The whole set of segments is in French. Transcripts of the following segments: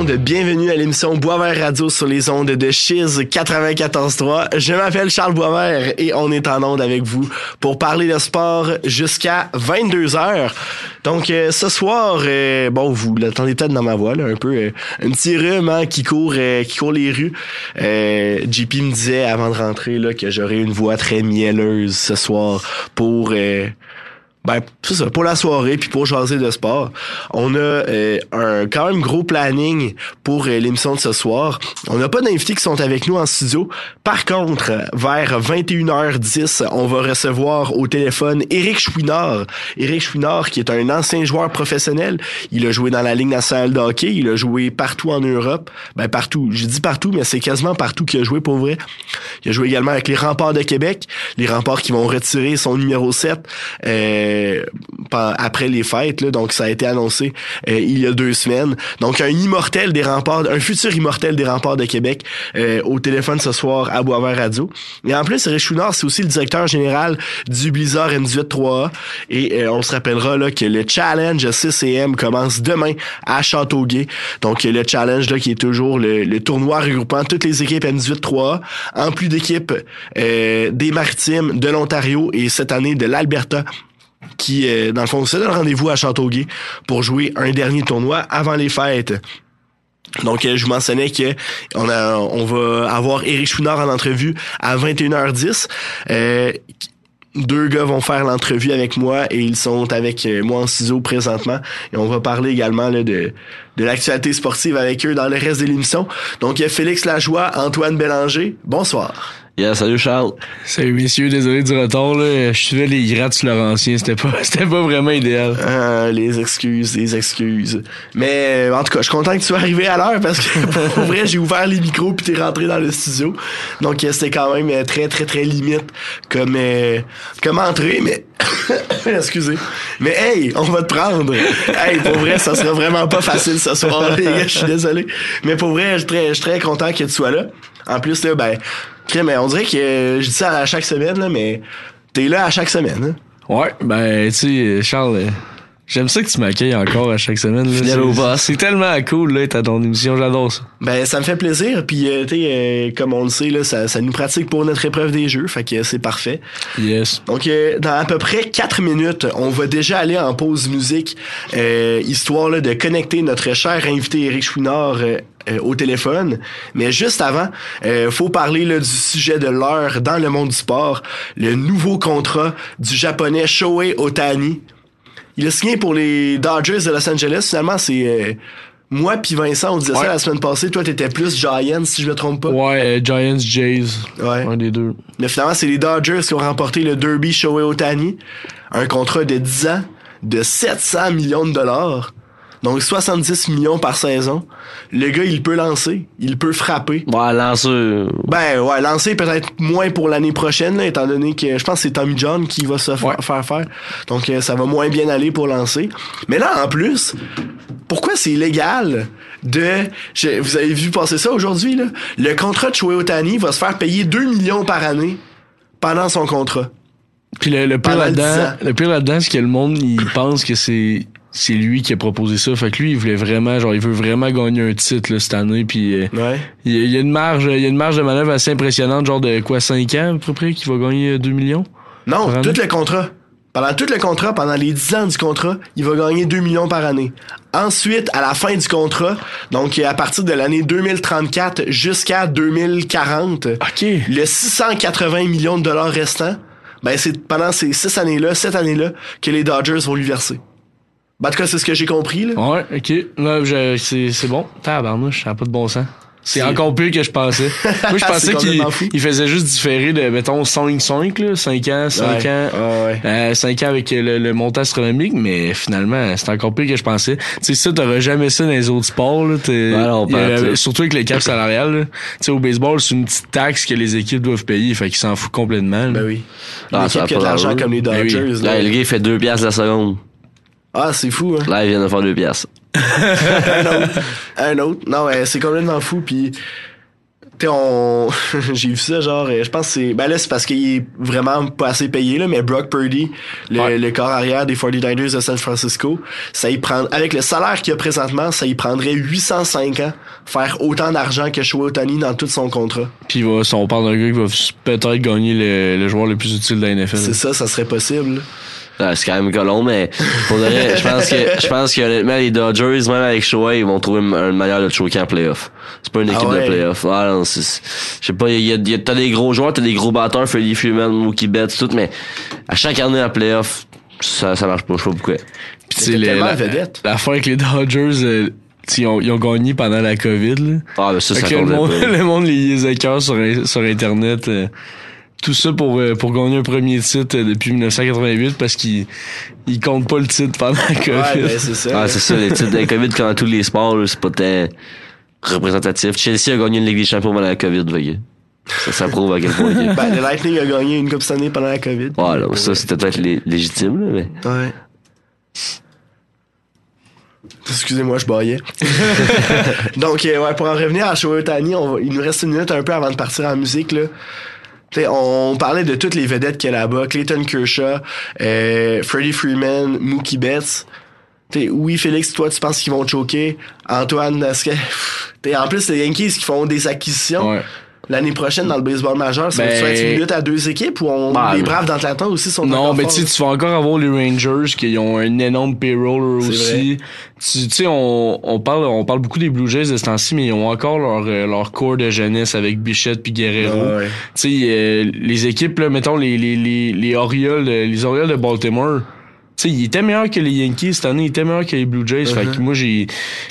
monde. Bienvenue à l'émission Boisvert Radio sur les ondes de Chiz 94.3. Je m'appelle Charles Boisvert et on est en onde avec vous pour parler de sport jusqu'à 22 heures. Donc euh, ce soir, euh, bon, vous l'attendez peut-être dans ma voix, là, un peu euh, un petit rhume hein, qui court euh, qui court les rues. Euh, JP me disait avant de rentrer là, que j'aurais une voix très mielleuse ce soir pour euh, ben, ça, pour la soirée puis pour jaser de sport. On a euh, un quand même gros planning pour euh, l'émission de ce soir. On n'a pas d'invités qui sont avec nous en studio. Par contre, vers 21h10, on va recevoir au téléphone Éric Chouinard. Éric Chouinard, qui est un ancien joueur professionnel. Il a joué dans la Ligue nationale de hockey. Il a joué partout en Europe. Ben, partout. Je dis partout, mais c'est quasiment partout qu'il a joué pour vrai. Il a joué également avec les Remparts de Québec. Les Remparts qui vont retirer son numéro 7. Euh, après les fêtes, là, donc ça a été annoncé euh, il y a deux semaines. Donc un immortel des remparts, un futur immortel des remparts de Québec euh, au téléphone ce soir à Boisvert Radio. Et en plus, Richouinard, c'est aussi le directeur général du Blizzard M18-3A. Et euh, on se rappellera là que le challenge CCM commence demain à Châteauguay. Donc le challenge là qui est toujours le, tournoi regroupant toutes les équipes M18-3A, en plus d'équipes euh, des Maritimes, de l'Ontario et cette année de l'Alberta qui, euh, dans le fond, se donne rendez-vous à Châteauguay pour jouer un dernier tournoi avant les fêtes. Donc, euh, je vous mentionnais que on, a, on va avoir Éric Chouinard en entrevue à 21h10. Euh, deux gars vont faire l'entrevue avec moi et ils sont avec euh, moi en ciseaux présentement. Et on va parler également là, de, de l'actualité sportive avec eux dans le reste de l'émission. Donc, il y a Félix Lajoie, Antoine Bélanger. Bonsoir. Yeah, salut Charles. Salut messieurs, désolé du retard là. Je suivais les grattes Laurentiens, c'était pas c'était pas vraiment idéal. Ah, les excuses, les excuses. Mais euh, en tout cas, je suis content que tu sois arrivé à l'heure parce que pour vrai, j'ai ouvert les micros puis t'es rentré dans le studio. Donc euh, c'était quand même euh, très très très limite comme euh, comme entrée, mais excusez. Mais hey, on va te prendre. Hey, pour vrai, ça sera vraiment pas facile ce soir, les gars. Je suis désolé. Mais pour vrai, je suis très, je suis très content que tu sois là. En plus là, ben, mais on dirait que euh, je dis ça à chaque semaine là, mais t'es là à chaque semaine. Hein? Ouais, ben tu sais, Charles, euh, j'aime ça que tu m'accueilles encore à chaque semaine. là. Fidèle C'est- au boss. C'est tellement cool là, t'as ton émission, j'adore ça. Ben ça me fait plaisir puis euh, tu euh, comme on le sait là ça, ça nous pratique pour notre épreuve des jeux fait que euh, c'est parfait. Yes. Donc euh, dans à peu près 4 minutes, on va déjà aller en pause musique euh, histoire là, de connecter notre cher invité Eric Chouinard euh, euh, au téléphone. Mais juste avant, euh, faut parler là, du sujet de l'heure dans le monde du sport, le nouveau contrat du japonais Shohei Otani. Il a signé pour les Dodgers de Los Angeles. Finalement, c'est euh, moi puis Vincent, on disait ça la semaine passée. Toi, t'étais plus Giants, si je me trompe pas. Ouais, euh, Giants, Jays. Ouais. Un des deux. Mais finalement, c'est les Dodgers qui ont remporté le Derby Shohei Otani. Un contrat de 10 ans de 700 millions de dollars. Donc 70 millions par saison. Le gars, il peut lancer, il peut frapper. Ouais, lanceur. Ben ouais, lancer peut-être moins pour l'année prochaine, là, étant donné que je pense que c'est Tommy John qui va se Ouais. faire faire. Donc euh, ça va moins bien aller pour lancer. Mais là, en plus, pourquoi c'est illégal de... je- vous avez vu passer ça aujourd'hui, là? Le contrat de Shohei Otani va se faire payer 2 millions par année pendant son contrat. Puis le, le pire là-dedans, 10 ans. le pire là-dedans, c'est que le monde, il pense que c'est c'est lui qui a proposé ça. Fait que lui, il voulait vraiment, genre, il veut vraiment gagner un titre là, cette année. Puis euh, Ouais. il y, a- une marge, il y a une marge de manœuvre assez impressionnante, genre de quoi 5 ans à peu près, qu'il va gagner euh, 2 millions? Non, tout le contrat. Pendant tout le contrat, pendant les 10 ans du contrat, il va gagner 2 millions par année. Ensuite, à la fin du contrat, donc à partir de l'année 2034 jusqu'à 2040, Ok. le 680 millions de dollars restants, ben c'est pendant ces six années-là, cette année-là, que les Dodgers vont lui verser. Ben, en tout cas, c'est ce que j'ai compris, là. Ouais, ok. Là, je- c'est, c'est bon. Tabarnouche, ça n'a pas de bon sens. C'est C'est- encore pire que je pensais. Moi, je pensais qu'il faisait juste différer de, mettons, 5-5, là. 5 ans, 5 Ouais. ans. Ah ouais. Euh, 5 ans avec le, le montant astronomique, mais finalement, c'est encore pire que je pensais. Tu sais, ça, t'auras jamais ça dans les autres sports, là. Non, a- surtout avec les caps salariales, là. Tu sais, au baseball, c'est une petite taxe que les équipes doivent payer, fait qu'ils s'en foutent complètement, là. Ben oui. Ah, Une ça équipe a qui a de pas l'argent comme les Ben oui. Dodgers, Là, là. le gars, il fait 2 piastres la seconde. Ah, c'est fou, hein. Là, il vient de faire 2 piastres. un autre. Un autre. Non, ouais, c'est complètement fou. Puis tu sais, on, j'ai vu ça, genre, euh, je pense que c'est, ben là, c'est parce qu'il est vraiment pas assez payé, là, mais Brock Purdy, le, Ouais. le corps arrière des 49ers de San Francisco, ça y prend, avec le salaire qu'il a présentement, ça y prendrait 805 ans faire autant d'argent que Shohei Ohtani dans tout son contrat. Puis va, si on parle d'un gars qui va peut-être gagner le, le joueur le plus utile de la NFL. C'est ça, ça serait possible. Ah, c'est quand même colon, mais pour de vrai, je pense que je pense que honnêtement, les Dodgers, même avec Shohei, ils vont trouver une manière de te choquer en playoff. C'est pas une Ah équipe ouais? de playoff. Ah non, je sais pas, il y a, il y a- t'as des gros joueurs, t'as des gros batteurs, Freddie Freeman, Mookie Betts, tout, mais à chaque année en playoff, ça, ça marche pas, je sais pas pourquoi. Tu sais, tellement la-. L'affaire avec les Dodgers, euh, tu sais, ils, ont, ils ont gagné pendant la COVID. Là. Ah, mais ça, ça que le monde, le monde les écœure sur, sur Internet. euh, tout ça pour, euh, pour gagner un premier titre euh, depuis 1988 parce qu'ils ils comptent pas le titre pendant la COVID. Ouais, ben, c'est ça. Ah, c'est ça, les titres de la COVID, comme dans tous les sports, là, c'est pas tant représentatif. Chelsea a gagné une Ligue des Champions pendant la COVID, voyez. Ça, ça prouve à quel point. il est- Ben, le Lightning a gagné une coupe cette année pendant la COVID. Ouais, là, ça, c'était peut-être lé- légitime, là, mais. Ouais. Excusez-moi, je baillais. Donc, euh, ouais, pour en revenir à on va- il nous reste une minute un peu avant de partir en musique, là. T'sais, on parlait de toutes les vedettes qu'il y a là-bas. Clayton Kershaw, euh, Freddie Freeman, Mookie Betts. T'sais, oui, Félix, toi, tu penses qu'ils vont choquer. Antoine, est-ce en plus, les Yankees qui font des acquisitions Ouais. L'année prochaine dans le baseball majeur, ça Ben- va être une lutte à deux équipes ou on, Ben, les Braves d'Atlanta aussi sont Non, mais forts, tu sais, tu vas encore avoir les Rangers qui ont un énorme payroll aussi. Tu sais, on, on parle on parle beaucoup des Blue Jays de ce temps-ci, mais ils ont encore leur, euh, leur corps de jeunesse avec Bichette puis Guerrero. Ouais. Tu sais, euh, les équipes, là, mettons les, les, les, les Orioles, les Orioles de Baltimore. Tu sais, ils étaient meilleurs que les Yankees cette année, ils étaient meilleurs que les Blue Jays. Fait Uh-huh. que moi, j'ai,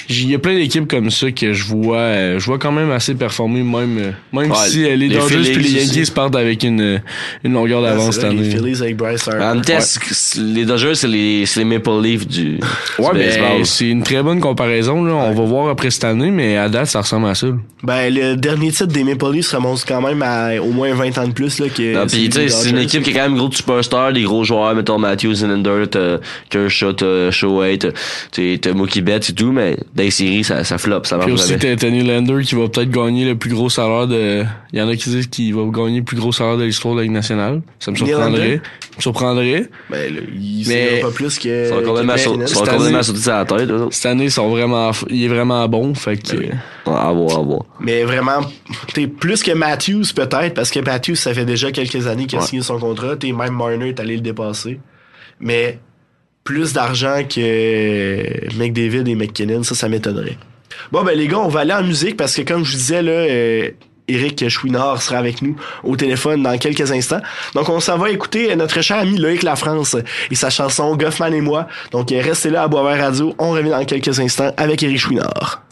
j'ai, il y a plein d'équipes comme ça que je vois, euh, je vois quand même assez performer, même, même Ouais, si euh, les, les Dodgers puis les aussi. Yankees partent avec une, une longueur Ouais, d'avance cette année. Les Phillies avec Bryce Harper. En temps, c'est- les Dodgers, c'est les, c'est les Maple Leafs du, du Ouais, baseball. ben, c'est une très bonne comparaison, là. On va voir après cette année, mais à date, ça ressemble à ça. Ben, le dernier titre des Maple Leafs remonte quand même à au moins 20 ans de plus, là, que Non, celui pis tu sais, des c'est une équipe qui a quand même gros de superstars, des gros joueurs, mettons Matthews, Zillander, t'as Kershaw, t'as Shohei, t'as t'as- t'as Mookie Betts et tout, mais dans les séries, ça, ça flop, ça Puis marche aussi, jamais. t'as Tony Lander qui va peut-être gagner le plus gros salaire de. Il y en a qui disent qu'il va gagner le plus gros salaire de l'histoire de la Ligue nationale. Ça me surprendrait. Ça me surprendrait. Ben, là, il Mais- pas plus que. Ça va complètement que sauter- McKinnon. ça va cette complètement année- sauter sa tête. Cette année, ils sont vraiment, il est vraiment bon. Fait que. Ben oui. À voir, à voir. Mais vraiment, t'es plus que Matthews, peut-être, parce que Matthews, ça fait déjà quelques années qu'il a Ouais. signé son contrat. T'es même Marner est allé le dépasser. Mais plus d'argent que McDavid et McKinnon, ça, ça m'étonnerait. Bon, ben, les gars, on va aller en musique parce que, comme je vous disais, là, euh, Eric Chouinard sera avec nous au téléphone dans quelques instants. Donc, on s'en va écouter notre cher ami Loïc Lafrance et sa chanson Goffman et moi. Donc, euh, restez là à Boisvert Radio. On revient dans quelques instants avec Eric Chouinard.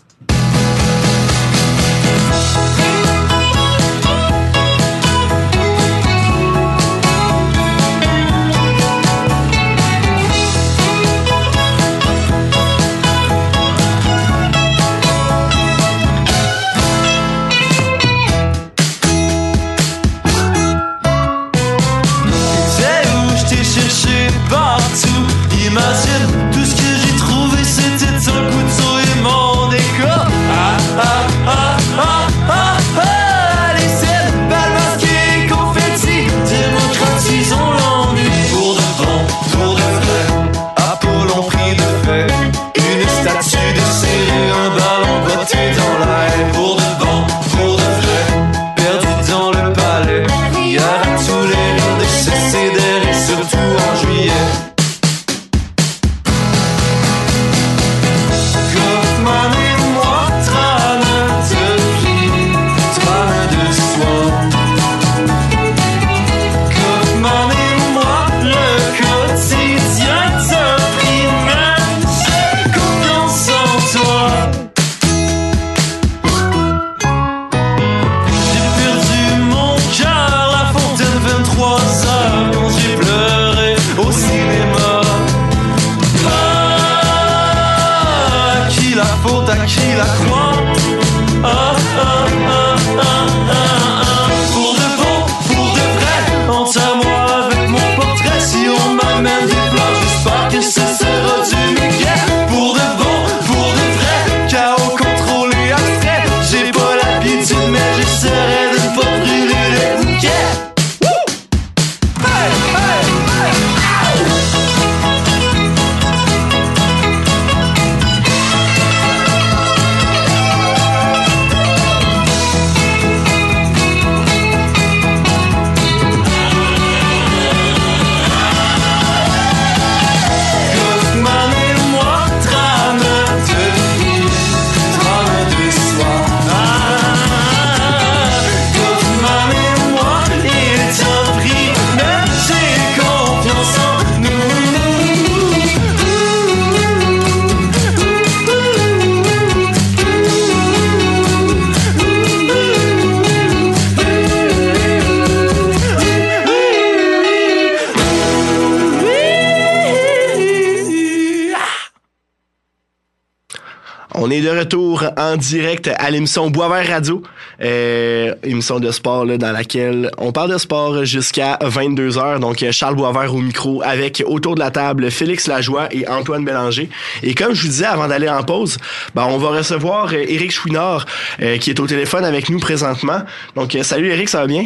Direct à l'émission Boisvert Radio, euh, émission de sport là, dans laquelle on parle de sport jusqu'à 22h. Donc Charles Boisvert au micro avec autour de la table Félix Lajoie et Antoine Bélanger. Et comme je vous disais avant d'aller en pause, ben, on va recevoir euh, Éric Chouinard euh, qui est au téléphone avec nous présentement. Donc euh, salut Éric, ça va bien?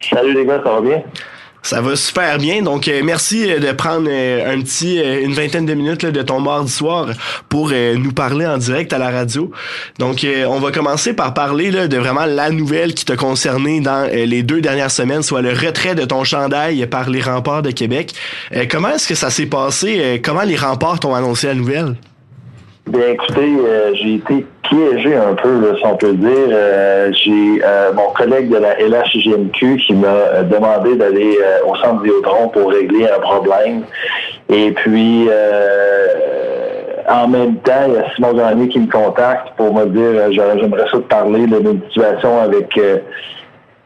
Salut les gars, ça va bien? Ça va super bien. Donc, euh, merci euh, de prendre euh, une vingtaine de minutes de ton mardi soir pour nous parler en direct à la radio. Donc, on va commencer par parler de vraiment la nouvelle qui t'a concerné dans les deux dernières semaines, soit le retrait de ton chandail par les remparts de Québec. Comment est-ce que ça s'est passé? Comment les remparts t'ont annoncé la nouvelle? Bien, écoutez, euh, j'ai été piégé un peu, là, si on peut dire. Euh, j'ai euh, mon collègue de la LHJMQ qui m'a euh, demandé d'aller euh, au centre Vidéotron pour régler un problème. Et puis, euh, en même temps, il y a Simon Gagné qui me contacte pour me dire j'aimerais ça te parler d'une situation avec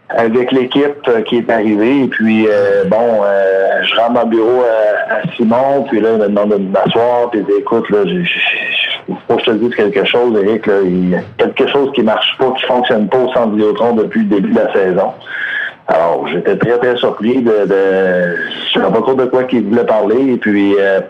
avec l'équipe euh, qui est arrivée. Et puis, euh, bon, euh, je rentre dans le bureau à, à Simon, puis là, il me demande de m'asseoir, puis écoute, là, j'ai- j'ai- faut que je te dise quelque chose, Eric, là, il y a quelque chose qui marche pas, qui fonctionne pas au centre Vidéotron depuis le début de la saison. Alors, j'étais très, très surpris de... de je ne pas trop de quoi qu'il voulait parler, et puis... euh,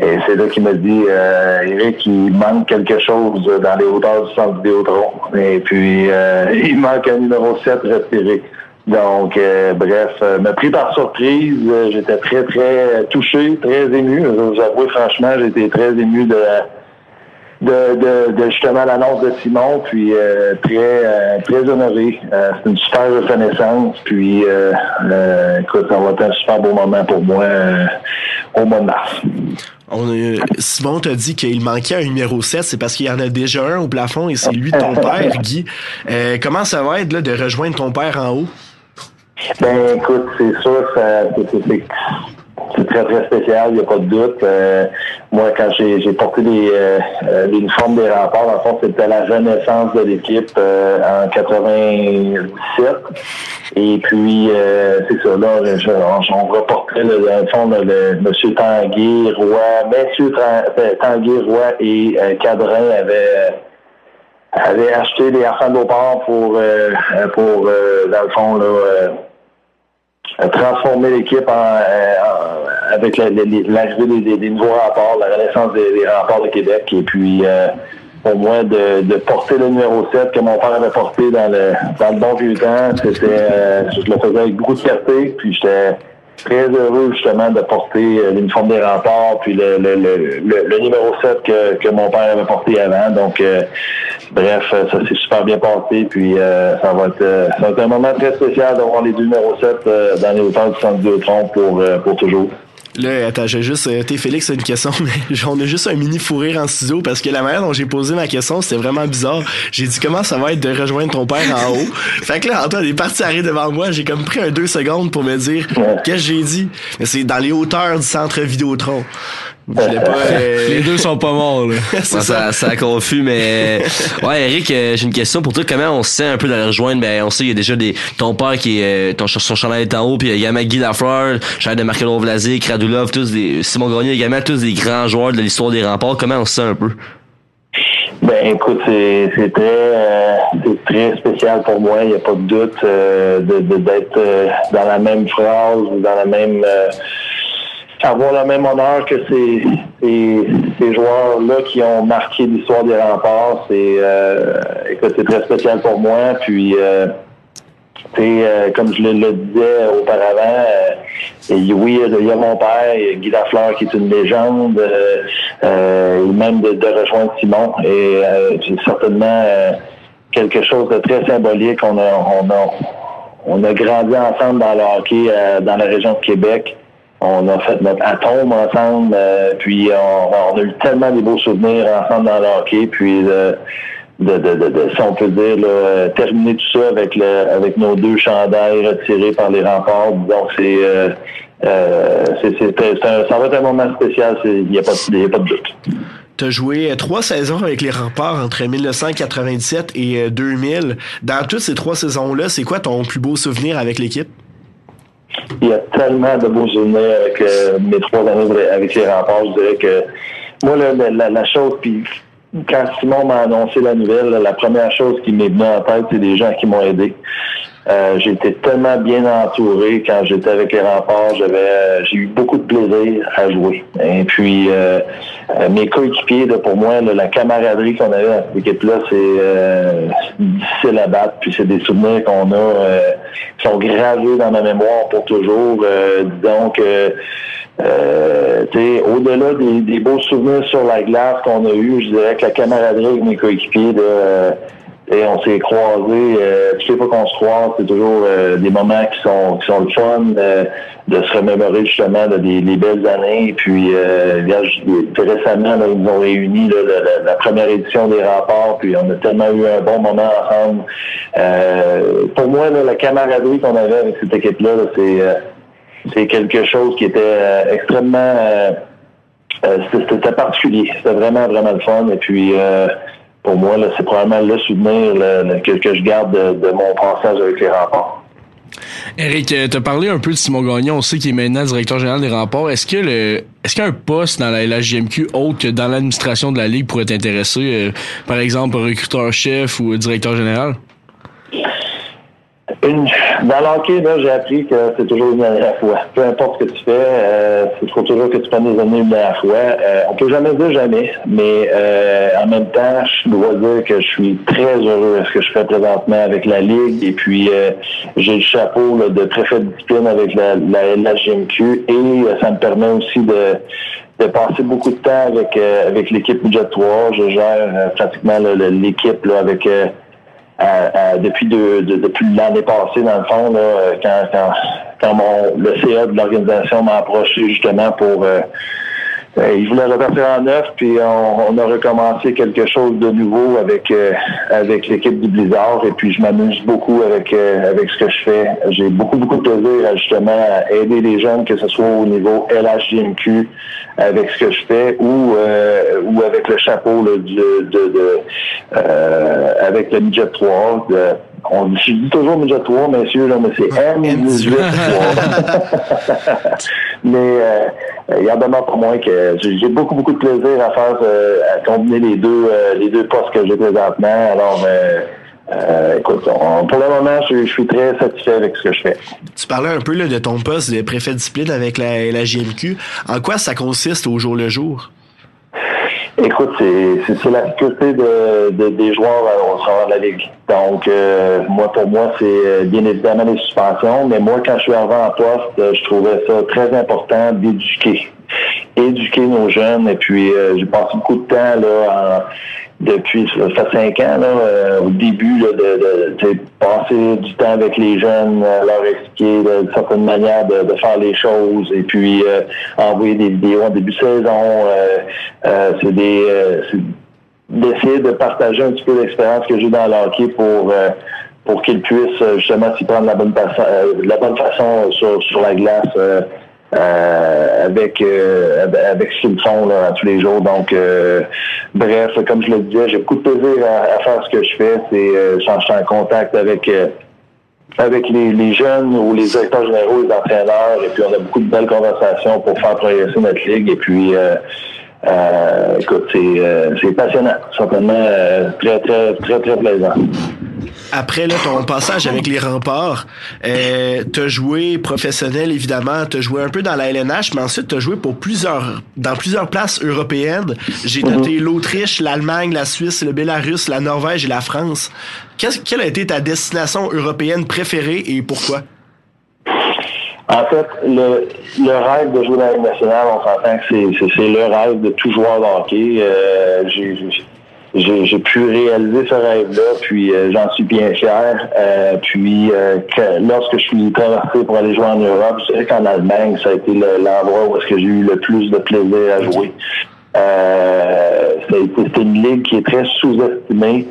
et c'est là qu'il m'a dit, euh, Eric, il manque quelque chose dans les hauteurs du centre Vidéotron. Et puis, euh, il manque un numéro 7 retiré. Donc, euh, bref, euh, m'a pris par surprise. Euh, J'étais très, très touché, très ému. Je vais vous avouer, franchement, j'étais très ému de de, de, justement l'annonce de Simon, puis euh, très euh, très honoré. C'est une super reconnaissance, puis écoute, ça va être un super beau moment pour moi au mois de mars. On, euh, Simon t'a dit qu'il manquait un numéro 7, c'est parce qu'il y en a déjà un au plafond et c'est lui ton père, Guy. Euh, comment ça va être là, de rejoindre ton père en haut? Ben écoute, c'est sûr c'est- très très spécial, il n'y a pas de doute. Euh, moi, quand j'ai porté les, euh, euh, l'uniforme des remparts, fond, c'était la renaissance de l'équipe en 97. Et puis, euh, c'est ça, là, on, on là, dans le fond, là, le, M. Tanguy, Roy, M. Tanguy, Roy et euh, Cadrin avaient avaient acheté des enfants de Beauport pour, euh, pour euh, dans le fond, là, euh, euh, transformer l'équipe en, euh, avec la- la- l'arrivée des, des- nouveaux rapports, la renaissance des, des rapports de Québec. Et puis, euh, pour moi, de, de porter le numéro 7 que mon père avait porté dans le, dans le bon vieux temps, c'était, euh, je le faisais avec beaucoup de fierté. Puis, j'étais très heureux, justement, de porter euh, l'uniforme des remparts, puis le, le, le, le, numéro 7 que, que mon père avait porté avant. Donc, euh, bref, euh, ça s'est super bien passé. Puis, euh, ça, va être, euh, ça va être un moment très spécial d'avoir les deux numéros 7 euh, dans les hauteurs du centre Vidéotron pour, euh, pour toujours. Là, attends, j'ai juste. Euh, T'es Félix, c'est une question, mais on a juste un mini fou rire en studio parce que la manière dont j'ai posé ma question, c'était vraiment bizarre. J'ai dit comment ça va être de rejoindre ton père en haut? Fait que là, Antoine est parti arrêter devant moi. J'ai comme pris un deux secondes pour me dire qu'est-ce que j'ai dit? Mais c'est dans les hauteurs du centre Vidéotron. Pas. euh, Les deux sont pas morts, là. Ouais, ça. ça, ça a confus, mais ouais, Eric, euh, j'ai une question pour toi. Comment on se sent un peu de la rejoindre? Ben, on sait il y a déjà des ton père qui est euh, ton son chandail est en haut, puis il y a également Guy Lafleur, chandail de Marcelo Vlasic, Radulov, tous des Simon Gagné également, tous des grands joueurs de l'histoire des remparts. Comment on se sent un peu? Ben écoute, c'est c'est très euh, c'est très spécial pour moi, il n'y a pas de doute euh, de de- d'être euh, dans la même phrase ou dans la même euh, avoir le même honneur que ces, ces, ces joueurs-là qui ont marqué l'histoire des remparts. C'est euh, c'est très spécial pour moi. Puis euh, euh, comme je le, disais auparavant, euh, et oui, il y a mon père, Guy Lafleur qui est une légende, euh, euh, même de, de rejoindre Simon. Et euh, c'est certainement euh, quelque chose de très symbolique. On a, on a, on a grandi ensemble dans le hockey dans la région de Québec. On a fait notre atome ensemble, euh, puis on, a eu tellement de beaux souvenirs ensemble dans le hockey, puis euh, de, de, de, de, si on peut dire, là, euh, terminer tout ça avec le, avec nos deux chandails retirés par les remparts. Donc c'est euh, euh, c'est, un, ça va être un moment spécial, il n'y a, a pas de doute. T'as joué euh, trois saisons avec les remparts entre 1997 et euh, 2000. Dans toutes ces trois saisons-là, c'est quoi ton plus beau souvenir avec l'équipe? Il y a tellement de beaux souvenirs avec euh, mes trois années avec les remparts. Je dirais que moi, la, la, la chose, puis quand Simon m'a annoncé la nouvelle, la première chose qui m'est venue en tête, c'est des gens qui m'ont aidé. Euh, été tellement bien entouré quand j'étais avec les remparts. J'avais, euh, j'ai eu beaucoup de plaisir à jouer. Et puis, euh, mes coéquipiers, pour moi, la camaraderie qu'on avait dans cette équipe-là, c'est difficile à battre. Puis c'est des souvenirs qu'on a qui sont gravés dans ma mémoire pour toujours. T'sais, au-delà des, beaux souvenirs sur la glace qu'on a eu, je dirais que la camaraderie avec mes coéquipiers, t'sais, on s'est croisés, euh, toutes les fois qu'on se croise, c'est toujours euh, des moments qui sont qui sont le fun, euh, de se remémorer justement des, belles années. Puis euh, récemment, ils nous ont réunis la, première édition des rapports, puis on a tellement eu un bon moment ensemble. Pour moi, la camaraderie qu'on avait avec cette équipe-là, là, c'est c'est quelque chose qui était extrêmement c'était particulier. C'était vraiment, vraiment le fun. Et puis pour moi, c'est probablement le souvenir là, là, que, je garde de, de mon passage avec les remparts. Eric, tu as parlé un peu de Simon Gagnon, on sait qu'il est maintenant directeur général des remparts. Est-ce que le est-ce qu'un poste dans la LHJMQ autre que dans l'administration de la Ligue pourrait t'intéresser? euh, par exemple, recruteur-chef ou directeur général? Une, dans l'hockey, j'ai appris que c'est toujours une dernière fois. Peu importe ce que tu fais, euh, il faut toujours que tu prennes des années une dernière fois. Euh, on peut jamais dire jamais, mais euh, en même temps, je dois dire que je suis très heureux de ce que je fais présentement avec la Ligue. Et puis, euh, j'ai le chapeau de préfet de discipline avec la, la et euh, ça me permet aussi de passer beaucoup de temps avec avec l'équipe budget 3. Je gère pratiquement l'équipe avec à- à- depuis de, de- depuis l'année passée, dans le fond, là, euh, quand, quand, quand mon, le CA de l'organisation m'a approché justement pour euh, euh, il voulait repartir en neuf, puis on, on a recommencé quelque chose de nouveau avec euh, avec l'équipe du Blizzard, et puis je m'amuse beaucoup avec euh, avec ce que je fais. J'ai beaucoup beaucoup de plaisir justement à aider les jeunes, que ce soit au niveau LHJMQ avec ce que je fais, ou euh, ou avec le chapeau là, de, de, euh, avec le midget 3. de- on dit, je dis toujours midget 3, messieurs, là, mais c'est M18 3. mais euh, il y en demeure pour moi que j'ai beaucoup, beaucoup de plaisir à faire, euh, à combiner les deux, euh, les deux postes que j'ai présentement. Alors, euh, euh, écoute, on- pour le moment, je, je suis très satisfait avec ce que je fais. Tu parlais un peu là, de ton poste de préfet de discipline avec la, la JMQ. En quoi ça consiste au jour le jour? Écoute, c'est- la sécurité de, de- des joueurs euh, au travers de la Ligue. Donc, euh, moi, pour moi, c'est euh, bien évidemment les suspensions, mais moi, quand je suis arrivé en poste, je trouvais ça très important d'éduquer. Éduquer nos jeunes. Et puis, euh, j'ai passé beaucoup de temps là, en- depuis, ça fait cinq ans, là, euh, au début, là, de, de, sais, passer du temps avec les jeunes, euh, leur expliquer de, de certaines manières de, de faire les choses, et puis euh, envoyer des vidéos en début de saison. euh, euh, c'est des d'essayer de partager un petit peu l'expérience que j'ai dans le hockey pour pour qu'ils puissent justement s'y prendre la bonne de la bonne façon sur, sur la glace euh, avec euh, avec ce qu'ils font là, tous les jours. Donc euh, bref, comme je le disais, j'ai beaucoup de plaisir à, faire ce que je fais. C'est euh, je suis en contact avec euh, avec les, jeunes ou les directeurs généraux, les entraîneurs, et puis on a beaucoup de belles conversations pour faire progresser notre ligue. Et puis, euh, écoute, c'est passionnant, euh, très, très, très, très plaisant. Après là, ton passage avec les remparts, euh, t'as joué professionnel évidemment, t'as joué un peu dans la LNH, mais ensuite t'as joué pour plusieurs, dans plusieurs places européennes. J'ai noté l'Autriche, l'Allemagne, la Suisse, le Bélarus, la Norvège et la France. Qu'est-ce- quelle a été ta destination européenne préférée et pourquoi? En fait, le, le rêve de jouer dans la Ligue nationale, on s'entend que c'est- le rêve de tout joueur de hockey. Euh, j'ai- j'ai- pu réaliser ce rêve-là, puis euh, j'en suis bien fier. Euh, puis euh, que- lorsque je suis traversé pour aller jouer en Europe, je dirais qu'en Allemagne, ça a été le- l'endroit où est-ce que j'ai eu le plus de plaisir à jouer. Euh, c'est une ligue qui est très sous-estimée.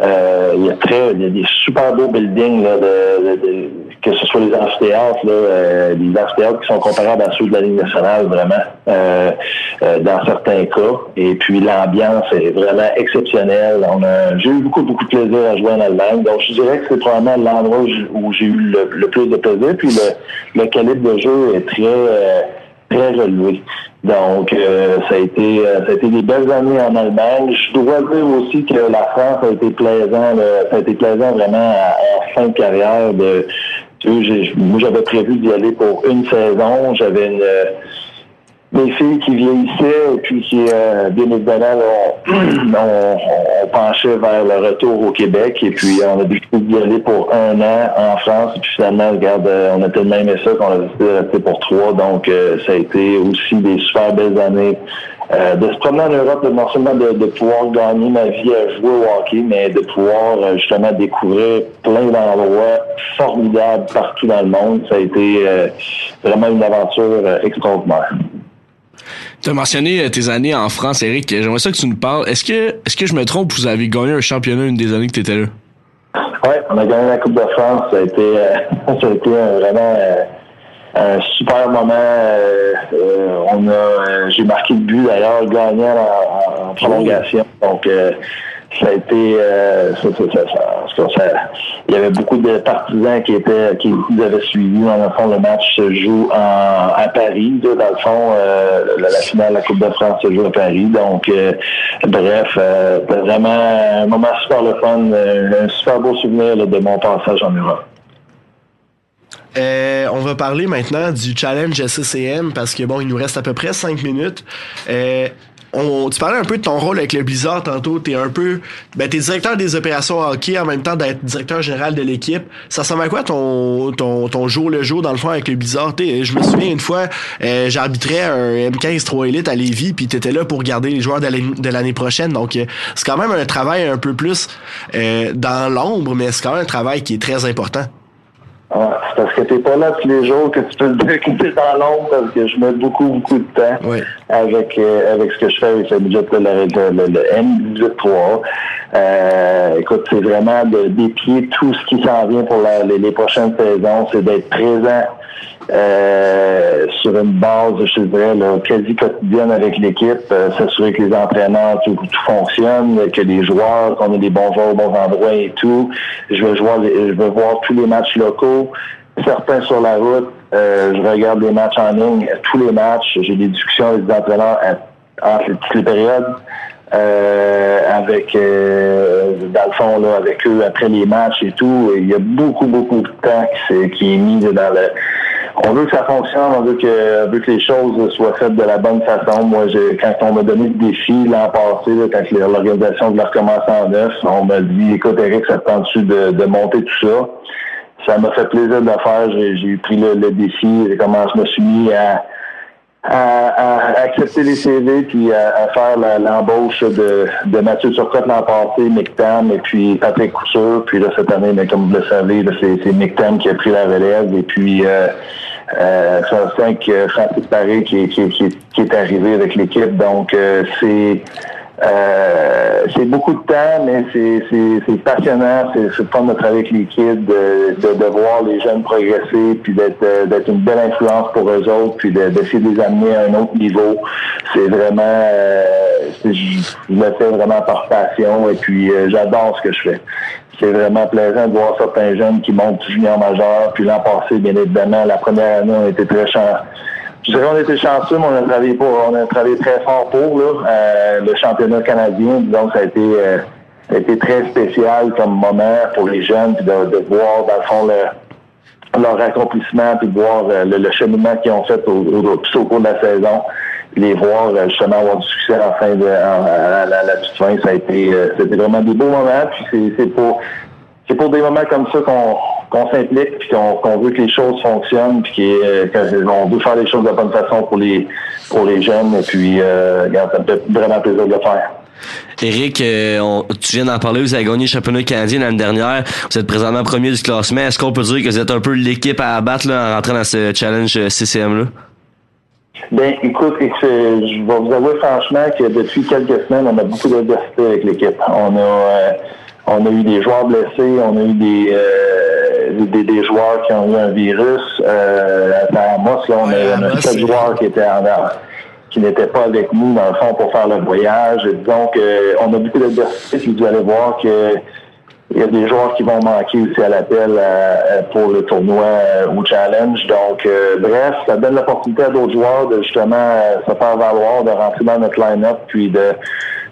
Euh, il y a très, il y a des super beaux buildings là, de, de- de- que ce soit les amphithéâtres, là, euh, les amphithéâtres qui sont comparables à ceux de la Ligue nationale, vraiment, euh, euh, dans certains cas. Et puis l'ambiance est vraiment exceptionnelle. On a, j'ai eu beaucoup, beaucoup de plaisir à jouer en Allemagne. Donc je dirais que c'est probablement l'endroit où j'ai- eu le, plus de plaisir. Puis le, le calibre de jeu est très euh, très relevé. Donc, euh, ça, a été, euh, ça a été des belles années en Allemagne. Je dois dire aussi que la France a été plaisant, ça a été plaisant vraiment à, à fin de carrière. De, moi, j'avais prévu d'y aller pour une saison. J'avais une, euh, mes filles qui vieillissaient et puis qui, euh, bien évidemment, on penchait vers le retour au Québec et puis on a décidé d'y aller pour un an en France et puis finalement, regarde, euh, on a tellement aimé ça qu'on a décidé de rester pour trois. Donc, euh, ça a été aussi des super belles années. Euh, de se promener en Europe, de, non seulement de, de pouvoir gagner ma vie à jouer au hockey, mais de pouvoir euh, justement découvrir plein d'endroits formidables partout dans le monde. Ça a été euh, vraiment une aventure extraordinaire. Tu as mentionné tes années en France, Eric. J'aimerais ça que tu nous parles. Est-ce que, est-ce que je me trompe, vous avez gagné un championnat une des années que tu étais là? Oui, on a gagné la Coupe de France. Ça a été, ça a été vraiment un super moment. Euh, euh, on a, euh, j'ai marqué le but d'ailleurs, gagnant en, en prolongation. Donc, euh, ça a été, euh, ça, ça, ça, il y avait beaucoup de partisans qui étaient, qui nous avaient suivis. Dans le fond, le match se joue en, à Paris. là. dans le fond, euh, la, la finale de la Coupe de France se joue à Paris. Donc, euh, bref, euh, c'était vraiment un moment super le fun, euh, un super beau souvenir là, de mon passage en Europe. Euh, on va parler maintenant du challenge SCCM parce que bon, il nous reste à peu près cinq minutes. Euh, on, tu parlais un peu de ton rôle avec le Blizzard tantôt. T'es un peu, ben t'es directeur des opérations hockey en même temps d'être directeur général de l'équipe. Ça ressemble à quoi ton, ton, ton jour le jour dans le fond avec le Blizzard? Je me souviens une fois, euh, j'arbitrais un M15 3 Elite à Lévis, puis t'étais là pour garder les joueurs de l'année- de l'année prochaine. Donc euh, c'est quand même un travail un peu plus dans l'ombre, mais c'est quand même un travail qui est très important. Ouais, c'est parce que t'es pas là tous les jours que tu peux te t'es dans l'ombre parce que je mets beaucoup, beaucoup de temps avec euh, avec ce que je fais avec le budget de le, le, le M18-3. Euh, écoute, c'est vraiment de d'épier tout ce qui s'en vient pour la- les, les prochaines saisons. C'est d'être présent euh, sur une base, je dirais, là, quasi quotidienne avec l'équipe, euh, s'assurer que les entraîneurs, tout, tout fonctionne, que les joueurs, qu'on ait des bons joueurs aux bons endroits et tout. Je veux, jouer, je veux voir tous les matchs locaux, certains sur la route. Euh, je regarde les matchs en ligne, tous les matchs. J'ai des discussions avec les entraîneurs entre toutes les périodes. Euh, avec euh, dans le fond là, avec eux après les matchs et tout. Il y a beaucoup, beaucoup de temps qui, est mis dans le. On veut que ça fonctionne, on veut que, on veut que les choses soient faites de la bonne façon. Moi, quand on m'a donné le défi l'an passé, là, quand l'organisation voulait recommencer en neuf, on m'a dit écoute Eric, ça te tente-tu de, de monter tout ça? Ça m'a fait plaisir de le faire. J'ai, pris le, le défi. Comment je me suis mis à, à, à accepter les CV puis à, à faire l'embauche de, de Mathieu Turcotte l'an passé, Mick Tam et puis Patrick Couture. Puis là, cette année, mais comme vous le savez, c'est, c'est Mick Tam qui a pris la relève et puis euh, euh, Francis Paré qui, qui, qui, qui est arrivé avec l'équipe. Donc, euh, c'est euh, c'est beaucoup de temps, mais c'est, passionnant. C'est, fun de travailler avec les kids, de, de, de voir les jeunes progresser, puis d'être, euh, une belle influence pour eux autres, puis de- d'essayer de les amener à un autre niveau. C'est vraiment, euh, je le fais vraiment par passion, et puis euh, j'adore ce que je fais. C'est vraiment plaisant de voir certains jeunes qui montent junior majeur. Puis l'an passé, bien évidemment, la première année, on était très chanceux. Je dirais qu'on était chanceux, mais on a travaillé pour, on a travaillé très fort pour là, euh, le championnat canadien. Donc ça a été, euh, été très spécial comme moment pour les jeunes, de, de voir dans le fond le, leur accomplissement, puis de voir euh, le, le cheminement qu'ils ont fait au, au, au cours de la saison, puis les voir euh, justement avoir du succès en fin de, en- à, la, à la toute fin, ça a été, euh, c'était vraiment des beaux moments. Puis c'est pour, c'est pour des moments comme ça qu'on, qu'on s'implique, puis qu'on, veut que les choses fonctionnent, puis qu'on veut faire les choses de la bonne façon pour les, pour les jeunes. Et puis, euh, regarde, ça me fait vraiment plaisir de le faire. Eric, euh, on- tu viens d'en parler, vous avez gagné le championnat canadien l'année dernière. Vous êtes présentement premier du classement. Est-ce qu'on peut dire que vous êtes un peu l'équipe à abattre là, en rentrant dans ce challenge euh, CCM-là? Ben, écoute, je vais vous avouer franchement que depuis quelques semaines, on a beaucoup d'adversité avec l'équipe. On a, euh, on a eu des joueurs blessés, on a eu des, euh, des, des joueurs qui ont eu un virus. Euh, à Amos, là, on Ouais, a, on a sept joueurs qui étaient en qui n'étaient pas avec nous dans le fond pour faire le voyage. Et disons que, on a beaucoup d'adversité, puis vous allez voir que il y a des joueurs qui vont manquer aussi à l'appel euh, pour le tournoi euh, ou challenge. Donc, euh, bref, ça donne l'opportunité à d'autres joueurs de justement euh, se faire valoir, de rentrer dans notre line-up, puis de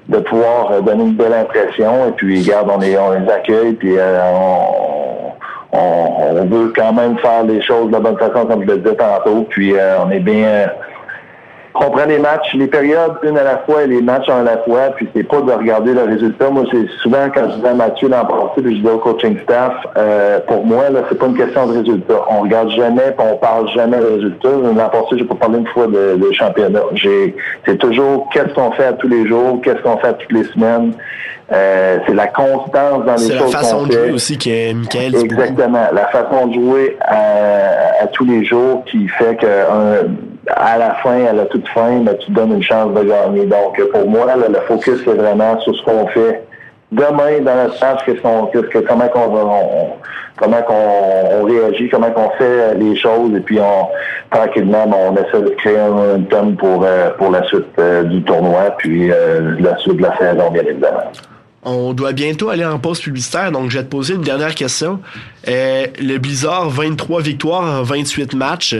de pouvoir euh, donner une belle impression. Et puis, regarde, on, est, on les accueille, puis euh, on, on, on veut quand même faire les choses de la bonne façon, comme je le disais tantôt. Puis, euh, on est bien on prend les matchs, les périodes une à la fois et les matchs un à la fois, puis c'est pas de regarder le résultat. Moi, c'est souvent quand je disais à Mathieu l'an passé, puis je disais au coaching staff, euh, pour moi, là, c'est pas une question de résultat. On regarde jamais, puis on parle jamais de résultat. L'an passé, j'ai pas parlé une fois de, de championnat. J'ai, c'est toujours qu'est-ce qu'on fait à tous les jours, qu'est-ce qu'on fait à toutes les semaines. Euh, c'est la constance dans les C'est la choses façon qu'on de fait. jouer aussi que Michael. Exactement. La façon de jouer à, à tous les jours qui fait que un- à la fin, à la toute fin, ben, tu donnes une chance de gagner. Donc, pour moi, le focus, c'est vraiment sur ce qu'on fait demain dans notre match, qu'est-ce qu'on, qu'est-ce que, comment qu'on on, comment qu'on on réagit, comment qu'on fait les choses, et puis on, tranquillement, ben, on essaie de créer un thème pour, euh, pour la suite euh, du tournoi, puis euh, la suite de la saison, bien évidemment. On doit bientôt aller en pause publicitaire, donc je vais te poser une dernière question. Euh, le Blizzard, 23 victoires en 28 matchs.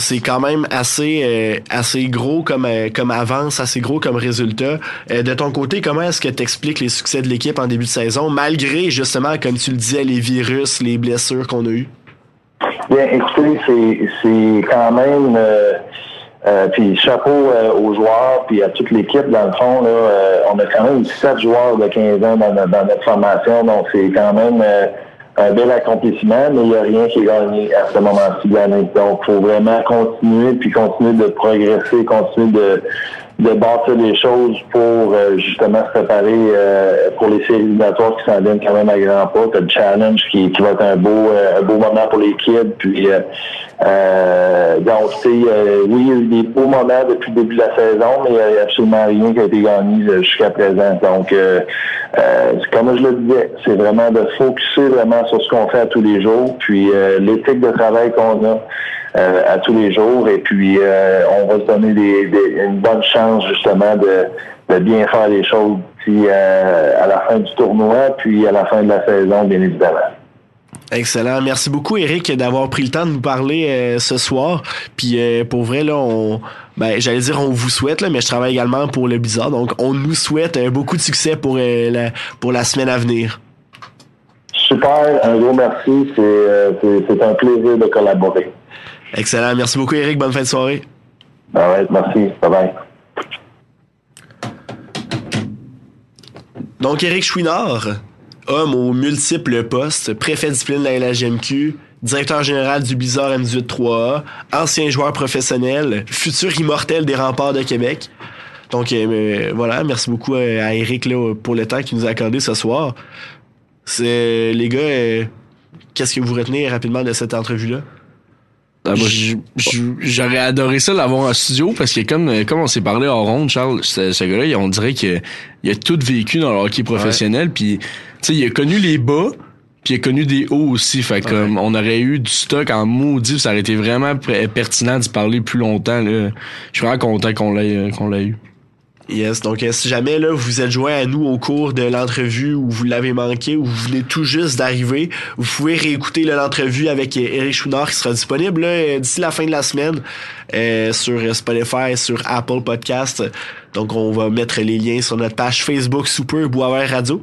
C'est quand même assez euh, assez gros comme euh, comme avance, assez gros comme résultat. Euh, de ton côté, comment est-ce que tu expliques les succès de l'équipe en début de saison, malgré justement, comme tu le disais, les virus, les blessures qu'on a eues? Bien, écoutez, c'est, quand même... puis chapeau aux joueurs, puis à toute l'équipe, dans le fond, là, on a quand même sept joueurs de 15 ans dans, notre- formation, donc c'est quand même un bel accomplissement, mais il n'y a rien qui est gagné à ce moment-ci de l'année. Donc, il faut vraiment continuer, puis continuer de progresser, continuer de, de bâtir des choses pour euh, justement se préparer euh, pour les séries éliminatoires qui s'en viennent quand même à grands pas. T'as le challenge qui, qui va être un beau euh, un beau moment pour les kids. Puis euh, euh, donc tu sais, euh, oui, il y a eu des beaux moments depuis le début de la saison, mais il n'y a absolument rien qui a été gagné jusqu'à présent. Donc comme je le disais, c'est vraiment de focuser vraiment sur ce qu'on fait à tous les jours, puis l'éthique de travail qu'on a euh, à tous les jours. Et puis, euh, on va se donner des, des- une bonne chance, justement, de, de bien faire les choses puis, euh, à la fin du tournoi, puis à la fin de la saison, bien évidemment. Excellent. Merci beaucoup, Eric, d'avoir pris le temps de nous parler euh, ce soir. Puis euh, pour vrai, là, on. Ben, j'allais dire on vous souhaite, là, mais je travaille également pour le Bizarre. Donc, on nous souhaite euh, beaucoup de succès pour, la, pour la semaine à venir. Super, un gros merci. C'est c'est- c'est un plaisir de collaborer. Excellent. Merci beaucoup, Eric. Bonne fin de soirée. All right, merci. Bye-bye. Donc, Eric Chouinard, homme aux multiples postes, préfet discipline de la LHMQ, directeur général du Bizarre M18-3A, ancien joueur professionnel, futur immortel des remparts de Québec. Donc, euh, euh, voilà, merci beaucoup euh, à Eric là, pour le temps qu'il nous a accordé ce soir. C'est, les gars, euh, qu'est-ce que vous retenez rapidement de cette entrevue-là? Ah, J'aurais adoré ça l'avoir en studio parce que comme, euh, comme on s'est parlé en ronde, Charles, ce, ce gars-là, on dirait qu'il a tout vécu dans le hockey professionnel. Puis, tu sais, il a connu les bas, puis il a connu des hauts aussi. Fait comme on aurait eu du stock en maudit, ça aurait été vraiment pertinent d'y parler plus longtemps. Là. Je suis vraiment content qu'on l'ait euh, qu'on l'ait eu. Yes, donc euh, si jamais là vous êtes joint à nous au cours de l'entrevue ou vous l'avez manqué ou vous venez tout juste d'arriver, vous pouvez réécouter l'entrevue avec euh, Eric Chouinard qui sera disponible euh, d'ici la fin de la semaine euh, sur Spotify, sur Apple Podcast. Donc on va mettre les liens sur notre page Facebook Super Boisvert Radio.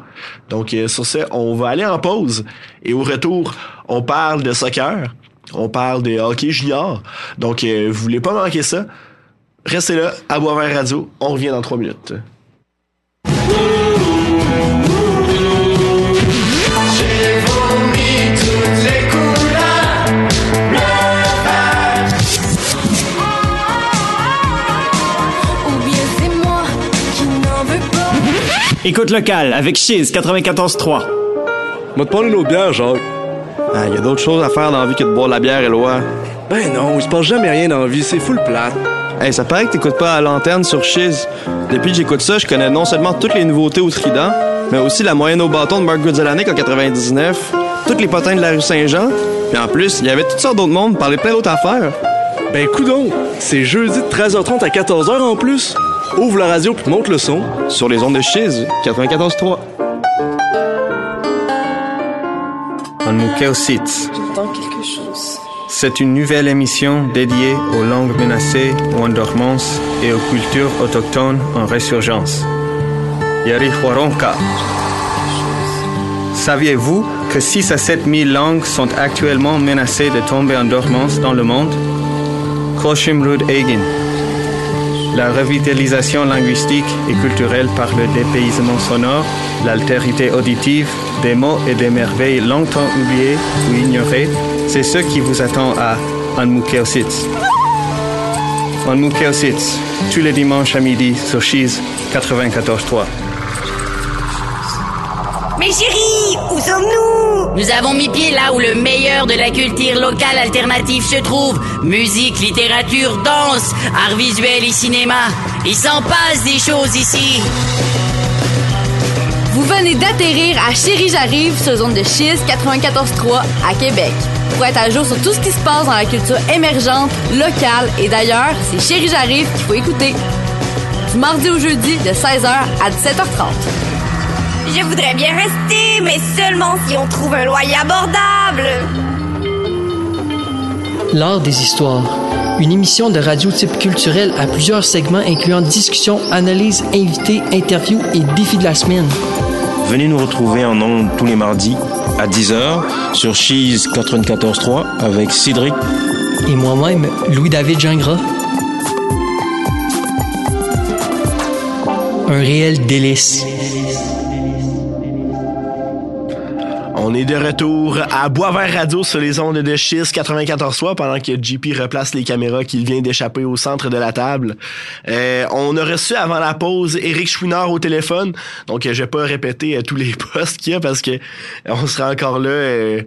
Donc sur ce, on va aller en pause et au retour, on parle de soccer, on parle de hockey junior. Donc euh, vous voulez pas manquer ça? Restez là, à Boisvert Radio. On revient dans trois minutes. Écoute locale avec Chiz 94.3. M'a te parler l'autre bière, Jacques. Ah, y a d'autres choses à faire dans la vie que de boire de la bière, Éloi. Ben non, il se passe jamais rien dans la vie, c'est full plate. Hey, ça paraît que t'écoutes pas à l'antenne sur Chiz? Depuis que j'écoute ça, je connais non seulement toutes les nouveautés au Trident, mais aussi la moyenne au bâton de Mark Goodzelanek en 99, toutes les potins de la rue Saint-Jean, puis en plus, il y avait toutes sortes d'autres mondes, parler plein d'autres affaires. Ben coudon, c'est jeudi de 13h30 à 14h en plus. Ouvre la radio puis monte le son. Sur les ondes de Chiz, 94.3. en Mukeositz. J'entends quelque chose. C'est une nouvelle émission dédiée aux langues menacées ou en dormance et aux cultures autochtones en résurgence. Yari Huaronka. Saviez-vous que 6 à 7 000 langues sont actuellement menacées de tomber en dormance dans le monde? Koshimrud Egin. La revitalisation linguistique et culturelle par le dépaysement sonore, l'altérité auditive, des mots et des merveilles longtemps oubliées ou ignorées, c'est ce qui vous attend à Anmukeositz. Anmukeositz, tous les dimanches à midi sur Cheese 94.3. Mais chérie, où sommes-nous? Nous avons mis pied là où le meilleur de la culture locale alternative se trouve. Musique, littérature, danse, art visuel et cinéma. Il s'en passe des choses ici. Vous venez d'atterrir à Chérie J'arrive sur zone de Chiz 94.3 à Québec. Pour être à jour sur tout ce qui se passe dans la culture émergente, locale et d'ailleurs, c'est Chérie J'arrive qu'il faut écouter. Du mardi au jeudi de 16h à 17h30. Je voudrais bien rester, mais seulement si on trouve un loyer abordable. L'art des histoires. Une émission de radio type culturel à plusieurs segments incluant discussions, analyses, invités, interviews et défis de la semaine. Venez nous retrouver en ondes tous les mardis à 10h sur Cheese 94.3 avec Cédric Et moi-même, Louis-David Gingras. Un réel délice. On est de retour à Boisvert Radio sur les ondes de Schist 94.3 pendant que JP replace les caméras qu'il vient d'échapper au centre de la table. Euh, on a reçu avant la pause Éric Chouinard au téléphone. Donc je vais pas répéter euh, tous les postes qu'il y a parce que on sera encore là euh,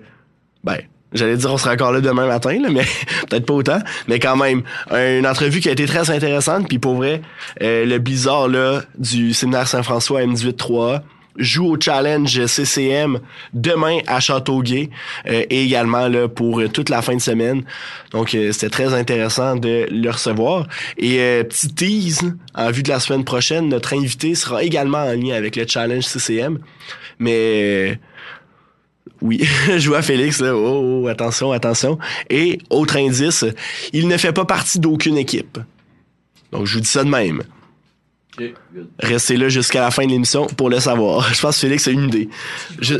ben J'allais dire on sera encore là demain matin, là, mais peut-être pas autant. Mais quand même, une entrevue qui a été très intéressante. Puis pour vrai, euh, le blizzard là, du séminaire Saint-François M18-3 joue au challenge CCM demain à Châteauguay euh, et également là pour euh, toute la fin de semaine. Donc euh, c'était très intéressant de le recevoir. Et euh, petit tease, en vue de la semaine prochaine, notre invité sera également en lien avec le challenge CCM. Mais oui, je vois Félix, là. Oh, oh, attention, attention. Et, autre indice, il ne fait pas partie d'aucune équipe. Donc, je vous dis ça de même. Restez là jusqu'à la fin de l'émission pour le savoir. Je pense que Félix a une idée. Je...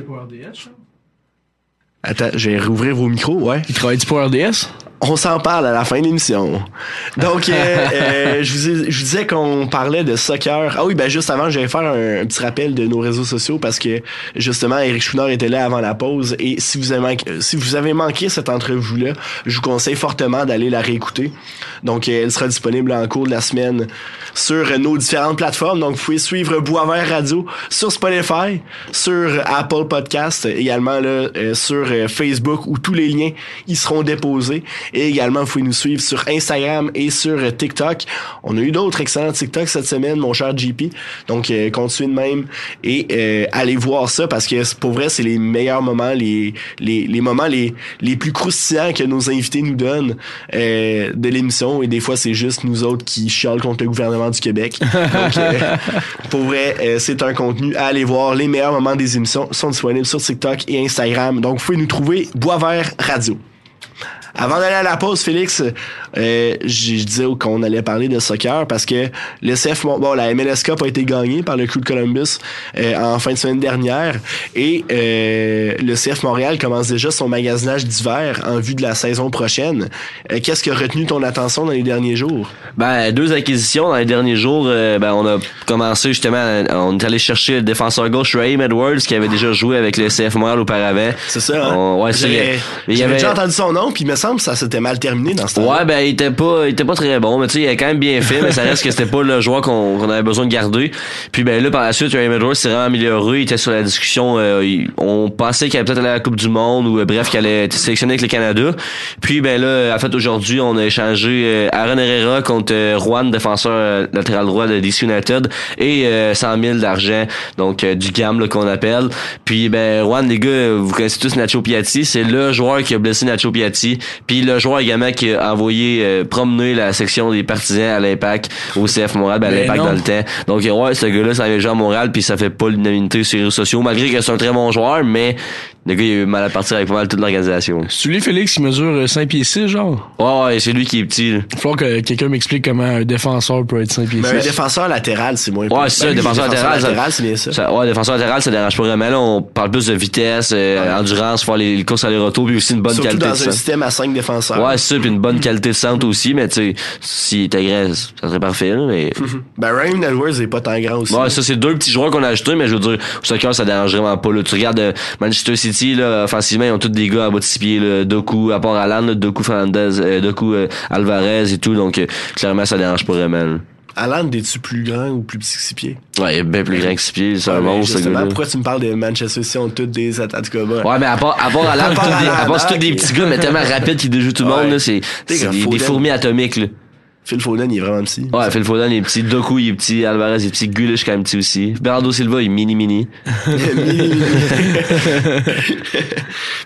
Attends, je vais rouvrir vos micros, ouais. Il travaille pour RDS? On s'en parle à la fin de l'émission. Donc, euh, euh, je, vous, je vous disais qu'on parlait de soccer. Ah oui, ben juste avant, je vais faire un, un petit rappel de nos réseaux sociaux parce que justement, Eric Chouinard était là avant la pause et si vous avez manqué, si vous avez manqué cette entrevue-là, je vous conseille fortement d'aller la réécouter. Donc, euh, elle sera disponible en cours de la semaine sur nos différentes plateformes. Donc, vous pouvez suivre Boisvert Radio sur Spotify, sur Apple Podcast, également là, euh, sur Facebook où tous les liens y seront déposés. Et également, vous pouvez nous suivre sur Instagram et sur euh, TikTok. On a eu d'autres excellents TikTok cette semaine, mon cher JP. Donc, euh, continuez de même et euh, allez voir ça parce que pour vrai, c'est les meilleurs moments, les, les, les moments les, les plus croustillants que nos invités nous donnent euh, de l'émission. Et des fois, c'est juste nous autres qui chialent contre le gouvernement du Québec. Donc, euh, pour vrai, euh, c'est un contenu à aller voir. Les meilleurs moments des émissions sont disponibles sur TikTok et Instagram. Donc, vous pouvez nous trouver Boisvert Radio. Avant d'aller à la pause, Félix, euh, je disais qu'on allait parler de soccer parce que le CF, bon, la MLS Cup a été gagnée par le Crew de Columbus euh, en fin de semaine dernière et euh, le CF Montréal commence déjà son magasinage d'hiver en vue de la saison prochaine. Euh, Qu'est-ce qui a retenu ton attention dans les derniers jours? Ben, deux acquisitions dans les derniers jours. euh, ben, on a commencé justement, à- on est allé chercher le défenseur gauche Raheem Edwards qui avait déjà joué avec le CF Montréal auparavant. C'est ça, hein? On- ouais, avait- déjà entendu son nom, puis il me semble ça s'était mal terminé dans ce temps Ouais, ben il était pas, il était pas très bon, mais tu sais, il a quand même bien fait, mais ça reste que c'était pas le joueur qu'on avait besoin de garder. Puis ben là, par la suite, Raymond Edwards s'est vraiment amélioré, il était sur la discussion, euh, on pensait qu'il allait peut-être aller à la Coupe du Monde ou euh, bref, qu'il allait être sélectionné avec le Canada. Puis ben là, en fait, aujourd'hui, on a échangé euh, Aaron Herrera contre euh, Juan, défenseur euh, latéral droit de DC United, et euh, 100 000 d'argent, donc euh, du GAM là, qu'on appelle. Puis ben Juan, les gars, vous connaissez tous Nacho Piatti, c'est le joueur qui a blessé Nacho Piatti, puis le joueur également qui a envoyé euh, promener la section des partisans à l'Impact au CF Montréal, ben, à Mais l'Impact dans le temps. Donc euh, ouais, ce gars-là, ça avait déjà à Montréal, puis ça fait pas l'unanimité sur les réseaux sociaux, malgré que c'est un très bon joueur, mais Le gars, il a eu mal à partir avec pas mal toute l'organisation. C'est lui, Félix, qui mesure euh, 5 pieds 6, genre? Ouais, ouais, c'est lui qui est petit. là. Il faut que quelqu'un m'explique comment un défenseur peut être 5 pieds Mais 6. un défenseur latéral, c'est moins Ouais, c'est ça, Ben, lui, défenseur latéral. ça- c'est bien ça. ça- ouais, défenseur latéral, ça dérange pas vraiment. Là, on parle plus de vitesse, euh, endurance, faire les, les courses aller-retour, puis aussi une bonne Surtout qualité dans de un système à 5 défenseurs. Ouais, c'est ça, puis une bonne qualité de centre aussi, mais tu sais, s'il était grand, ça serait parfait, là, mais... Ben, Ryan Edwards est pas tant grand aussi. Ouais, ça, c'est deux petits joueurs qu'on a ajoutés, mais je veux dire, au soccer, ça dérange vraiment pas, là. Tu regardes euh, Manchester City, là, offensivement, ils ont tous des gars à bas de six pieds, là. Doku, à part Alan, là, Doku Fernandez, euh, Doku euh, Alvarez et tout, donc, euh, clairement, ça dérange pas vraiment, là. Alan, es-tu plus grand ou plus petit que six pieds? Ouais, bien plus grand que six pieds, c'est un monstre, justement, pourquoi tu me parles de Manchester City, on tous des attaques combat? Ouais, mais à part, à part Alan, c'est tous des petits gars, mais tellement rapides qu'ils déjouent tout le monde, là, c'est, des, fourmis atomiques, là. Phil Foden, il est vraiment petit. Ouais, Phil Foden, il est petit. Doku, il est petit. Alvarez, il est petit. Gulish, quand même petit aussi. Bernardo Silva, il est mini, mini.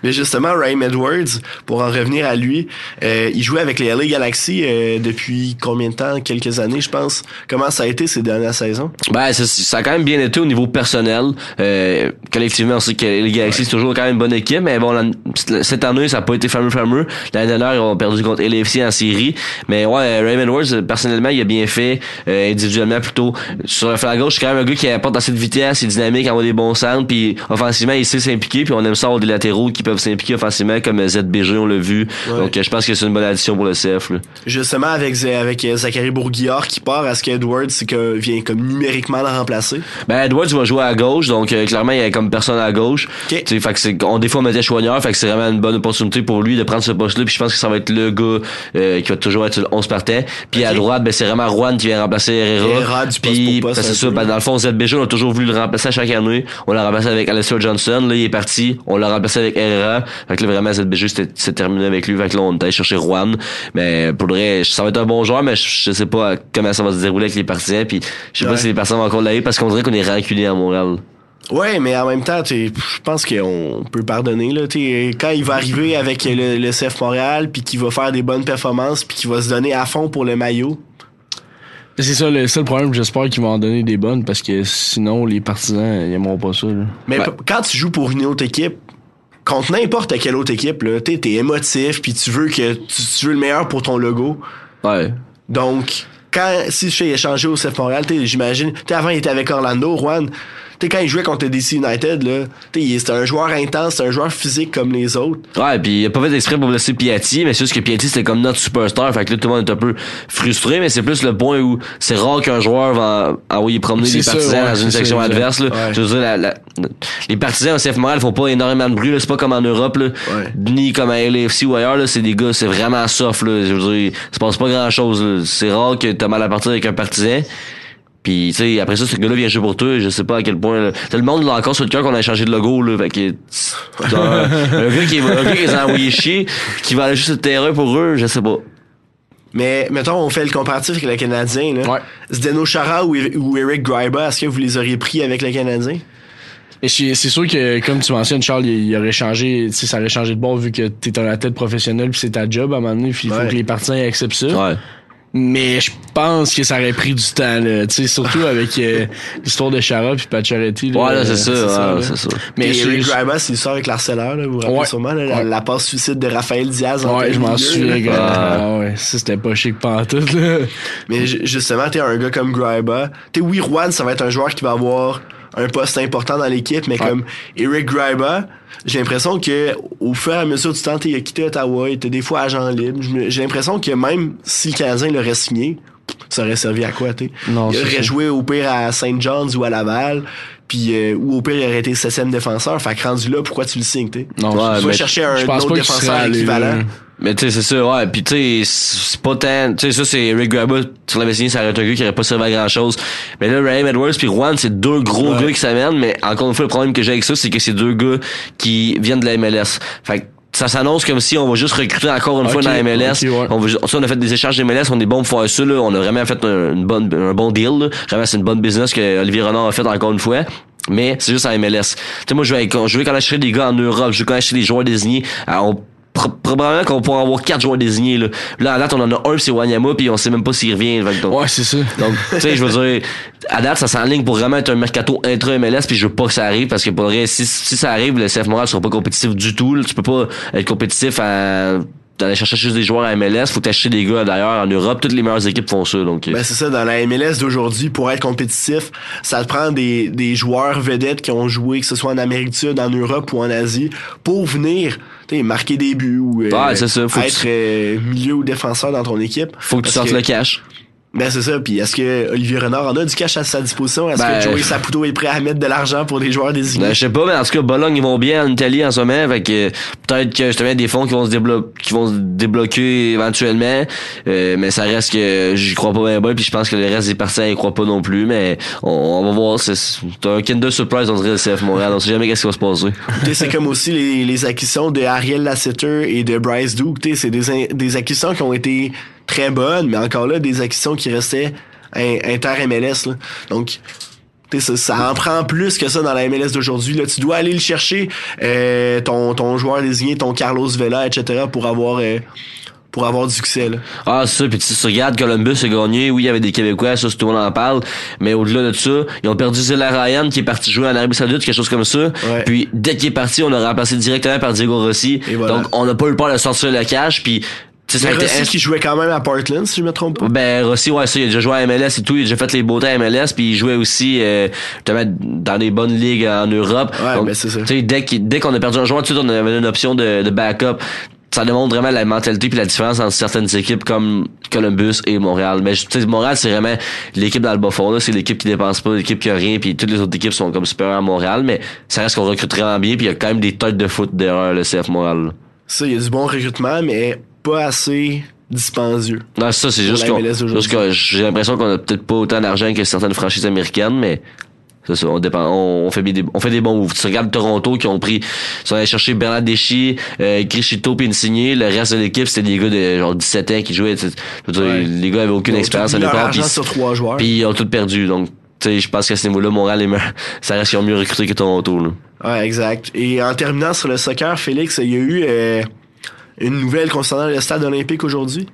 Mais justement, Ryan Edwards, pour en revenir à lui, euh, il jouait avec les LA Galaxy euh, depuis combien de temps? Quelques années, je pense. Comment ça a été ces dernières saisons? Ben, ça, ça a quand même bien été au niveau personnel. Euh, collectivement, on sait que les Galaxy, c'est toujours quand même une bonne équipe, mais bon, la- cette année, ça n'a pas été fameux, fameux. L'année dernière, ils ont perdu contre LAFC en série. Mais ouais, Raymond Edwards, euh, personnellement, il a bien fait, euh, individuellement plutôt. Sur le flanc gauche, c'est quand même un gars qui apporte assez de vitesse, il est dynamique, envoie des bons centres, puis offensivement, il sait s'impliquer, puis on aime ça avoir des latéraux qui peuvent s'impliquer offensivement, comme euh, ZBG, on l'a vu. Ouais. Donc, euh, je pense que c'est une bonne addition pour le CF, là. Justement, avec, avec Zachary Bourguillard qui part, est-ce qu'Edwards vient comme numériquement le remplacer? Ben Edwards va jouer à gauche, donc euh, clairement il y a comme personne à gauche. Tu sais, fait que c'est on des fois on mettait fait que c'est vraiment une bonne opportunité pour lui de prendre ce poste-là. Puis je pense que ça va être le gars euh, qui va toujours être sur le 11 partant. Puis à droite, ben c'est vraiment Juan qui vient remplacer Herrera. Herrera du Puis ben, c'est ça. Ben, dans le fond, ZBG on a toujours voulu le remplacer à chaque année. On l'a remplacé avec Alistair Johnson. Là il est parti. On l'a remplacé avec Herrera. Fait que là vraiment ZBG c'était c'est terminé avec lui. Fait que là on est allé chercher Juan. Mais pour le vrai, ça va être un bon joueur, mais je, je sais pas comment ça va se dérouler avec les partisans. Puis je sais Ouais. pas si les personnes vont encore l'aider parce qu'on dirait qu'on est rancunier à Montréal. Ouais, mais en même temps, je pense qu'on peut pardonner. Là, quand il va arriver avec le, le CF Montréal, puis qu'il va faire des bonnes performances, puis qu'il va se donner à fond pour le maillot. C'est ça le seul problème, j'espère qu'ils vont en donner des bonnes parce que sinon les partisans ils aimeront pas ça. Là. Mais quand tu joues pour une autre équipe, contre n'importe quelle autre équipe, là, t'es t'es émotif, puis tu veux que tu, tu veux le meilleur pour ton logo. Ouais. Donc, quand si je fais échanger au CF Montréal, t'sais, j'imagine, t'sais, avant il était avec Orlando, Juan. T'sais, quand il jouait contre DC United, là, c'était un joueur intense, c'était un joueur physique comme les autres. Ouais, puis il a pas fait exprès pour blesser Piatti, mais c'est juste que Piatti c'était comme notre superstar, fait que là tout le monde est un peu frustré, mais c'est plus le point où c'est rare qu'un joueur va envoyer promener C'est les partisans ouais, dans une section adverse. Là. Ouais. Je veux dire, la- la- les partisans au CF Montréal font pas énormément de bruit, là. c'est pas comme en Europe, là. ni comme à LAFC ou ailleurs, là. c'est des gars, c'est vraiment soft. Là. Je veux dire, il se passe pas grand chose. C'est rare que t'as mal à partir avec un partisan. Puis, tu sais, après ça, ce gars-là vient jouer pour toi. Je sais pas à quel point. là. T'as le monde là encore sur le cœur qu'on a changé de logo. Là, fait que, t'as un, un gars qui, un gars qui les a envoyés chier, qui va aller juste sur le terrain pour eux, je sais pas. Mais mettons, on fait le comparatif avec le Canadien. Là. Zdeno Chara ou, ou Eric Greiba, est-ce que vous les auriez pris avec le Canadien? Et c'est c'est sûr que, comme tu mentionnes, Charles, il, il aurait changé, tu sais, ça aurait changé de bord vu que t'es un athlète professionnel puis c'est ta job à un moment donné, puis il faut Ouais. que les partisans acceptent ça. Ouais. Mais je pense que ça aurait pris du temps, là, tu sais, surtout avec euh, l'histoire de Chara puis Pacioretty. Ouais, là, c'est ça, ouais, là. c'est ça. Mais Eric Greiba, c'est ça avec l'harceleur, là, vous vous rappelez Ouais. sûrement, là, la, passe suicide de Raphaël Diaz. en Ouais, je m'en là. gars. Ah ouais, ça c'était pas chic pantoute, là. Mais ju- justement, t'es un gars comme Greiba. T'es oui, Juan, ça va être un joueur qui va avoir un poste important dans l'équipe, mais Ouais. comme Eric Greiba, j'ai l'impression que au fur et à mesure du temps, il a quitté Ottawa, il était des fois agent libre. J'ai l'impression que même si le Canadien l'aurait signé, ça aurait servi à quoi? Non, Il aurait joué au pire à St. John's ou à Laval. Puis, euh, ou au pire, il aurait été septième défenseur. Fait que rendu là, pourquoi tu le signes, t'es? Non, Ouais, tu vas mais chercher un autre défenseur allé équivalent. Mais tu sais, c'est ça, ouais. Puis tu sais, c'est pas tant... Tu sais, ça, c'est Rick Grabba, tu l'avais signé, ça aurait été un gars qui aurait pas servi à grand-chose. Mais là, Raheem Edwards puis Juan, c'est deux gros Ouais. gars qui s'amènent, mais encore une fois, le problème que j'ai avec ça, c'est que c'est deux gars qui viennent de la MLS. Fait que ça s'annonce comme si on va juste recruter encore une fois dans la MLS. ouais. on, ça, on a fait des échanges MLS, on est bon pour faire ça, là. On a vraiment fait un, une bonne, un bon deal, là. Vraiment, c'est une bonne business que Olivier Renard a fait encore une fois. Mais c'est juste en MLS. Tu sais, moi, je vais, je vais quand acheter des gars en Europe, je vais quand acheter des joueurs désignés. à- on pro- probablement qu'on pourra avoir quatre joueurs désignés, là. Là, à date, on en a un, c'est Wanyama, puis on sait même pas s'il revient. Donc- Ouais, c'est ça. donc, tu sais, je veux dire, à date, ça s'enligne pour vraiment être un mercato intra-MLS, puis je veux pas que ça arrive, parce que pour reste, si, si ça arrive, le CF Montréal sera pas compétitif du tout. là. Tu peux pas être compétitif à d'aller chercher juste des joueurs à MLS, faut t'acheter des gars d'ailleurs en Europe, toutes les meilleures équipes font ça donc euh, Ben c'est ça, dans la MLS d'aujourd'hui, pour être compétitif, ça te prend des, des joueurs vedettes qui ont joué, que ce soit en Amérique du Sud, en Europe ou en Asie, pour venir t'sais, marquer des buts ou euh, Ouais, ça, faut être tu- euh, milieu ou défenseur dans ton équipe. faut que tu sortes le cash. Ben c'est ça, puis est-ce que Olivier Renard en a du cash à sa disposition? Est-ce Ben, que Joey Saputo est prêt à mettre de l'argent pour des joueurs désignés? Ben, je sais pas, mais en tout cas, Bologne, ils vont bien en Italie en ce moment. Fait que peut-être que justement des fonds qui vont se débloquer, qui vont se débloquer éventuellement. Euh, mais ça reste que j'y crois pas bien, bien puis je pense que le reste des partisans y croient pas non plus. Mais on, on va voir. C'est un Kinder Surprise, on dirait le CF Montréal. On sait jamais qu'est-ce qui va se passer. C'est comme aussi les, les acquisitions de Ariel Lasseter et de Bryce Duke. C'est des, des acquisitions qui ont été très bonnes, mais encore là, des acquisitions qui restaient in- inter-MLS. Donc, ça, ça en prend plus que ça dans la MLS d'aujourd'hui. Tu dois aller le chercher, euh, ton, ton joueur désigné, ton Carlos Vela, etc., pour avoir, euh, pour avoir du succès. Là. Ah, c'est ça. Puis tu regardes, Columbus a gagné. Oui, il y avait des Québécois, ça, tout le monde en parle. Mais au-delà de ça, ils ont perdu Zilla Ryan, qui est parti jouer en Arabie Saoudite, quelque chose comme ça. Puis dès qu'il est parti, on l'a remplacé directement par Diego Rossi. voilà. Donc, on n'a pas eu peur de sortir le cash. Puis, ça Mais Rossi qui jouait quand même à Portland, si je me trompe pas. Ben Rossi, ouais, ça, il a déjà joué à MLS et tout, il a déjà fait les beautés à MLS, puis il jouait aussi euh, dans des bonnes ligues en Europe. Ouais, Donc, ben, c'est ça. tu sais, dès qu'on a perdu un joueur, on avait une option de, de backup. Ça démontre vraiment la mentalité puis la différence entre certaines équipes comme Columbus et Montréal. Mais tu sais, Montréal, c'est vraiment l'équipe dans le bas fond. là. C'est l'équipe qui dépense pas, l'équipe qui a rien, puis toutes les autres équipes sont comme supérieures à Montréal. Mais ça reste qu'on recrute vraiment bien, puis il y a quand même des têtes de foot derrière le CF Montréal. là. Ça, il y a du bon recrutement, mais pas assez dispendieux. Non, ça, c'est juste juste que j'ai l'impression qu'on a peut-être pas autant d'argent que certaines franchises américaines, mais c'est ça, on dépend, on, on fait des, on fait des bons moves. Tu regardes Toronto qui ont pris, ils sont allés chercher Bernard Deschy, euh, Crichito puis Insigné. Le reste de l'équipe, c'était des gars de genre 17 ans qui jouaient. dire, Ouais. Les gars avaient aucune expérience à l'époque. Puis, sur trois joueurs. puis ils ont tout perdu. Donc, tu sais, je pense qu'à ce niveau-là, Montréal est meilleur. Ça reste qu'ils ont mieux recruté que Toronto, là. Ouais, exact. Et en terminant sur le soccer, Félix, il y a eu euh, une nouvelle concernant le stade olympique aujourd'hui?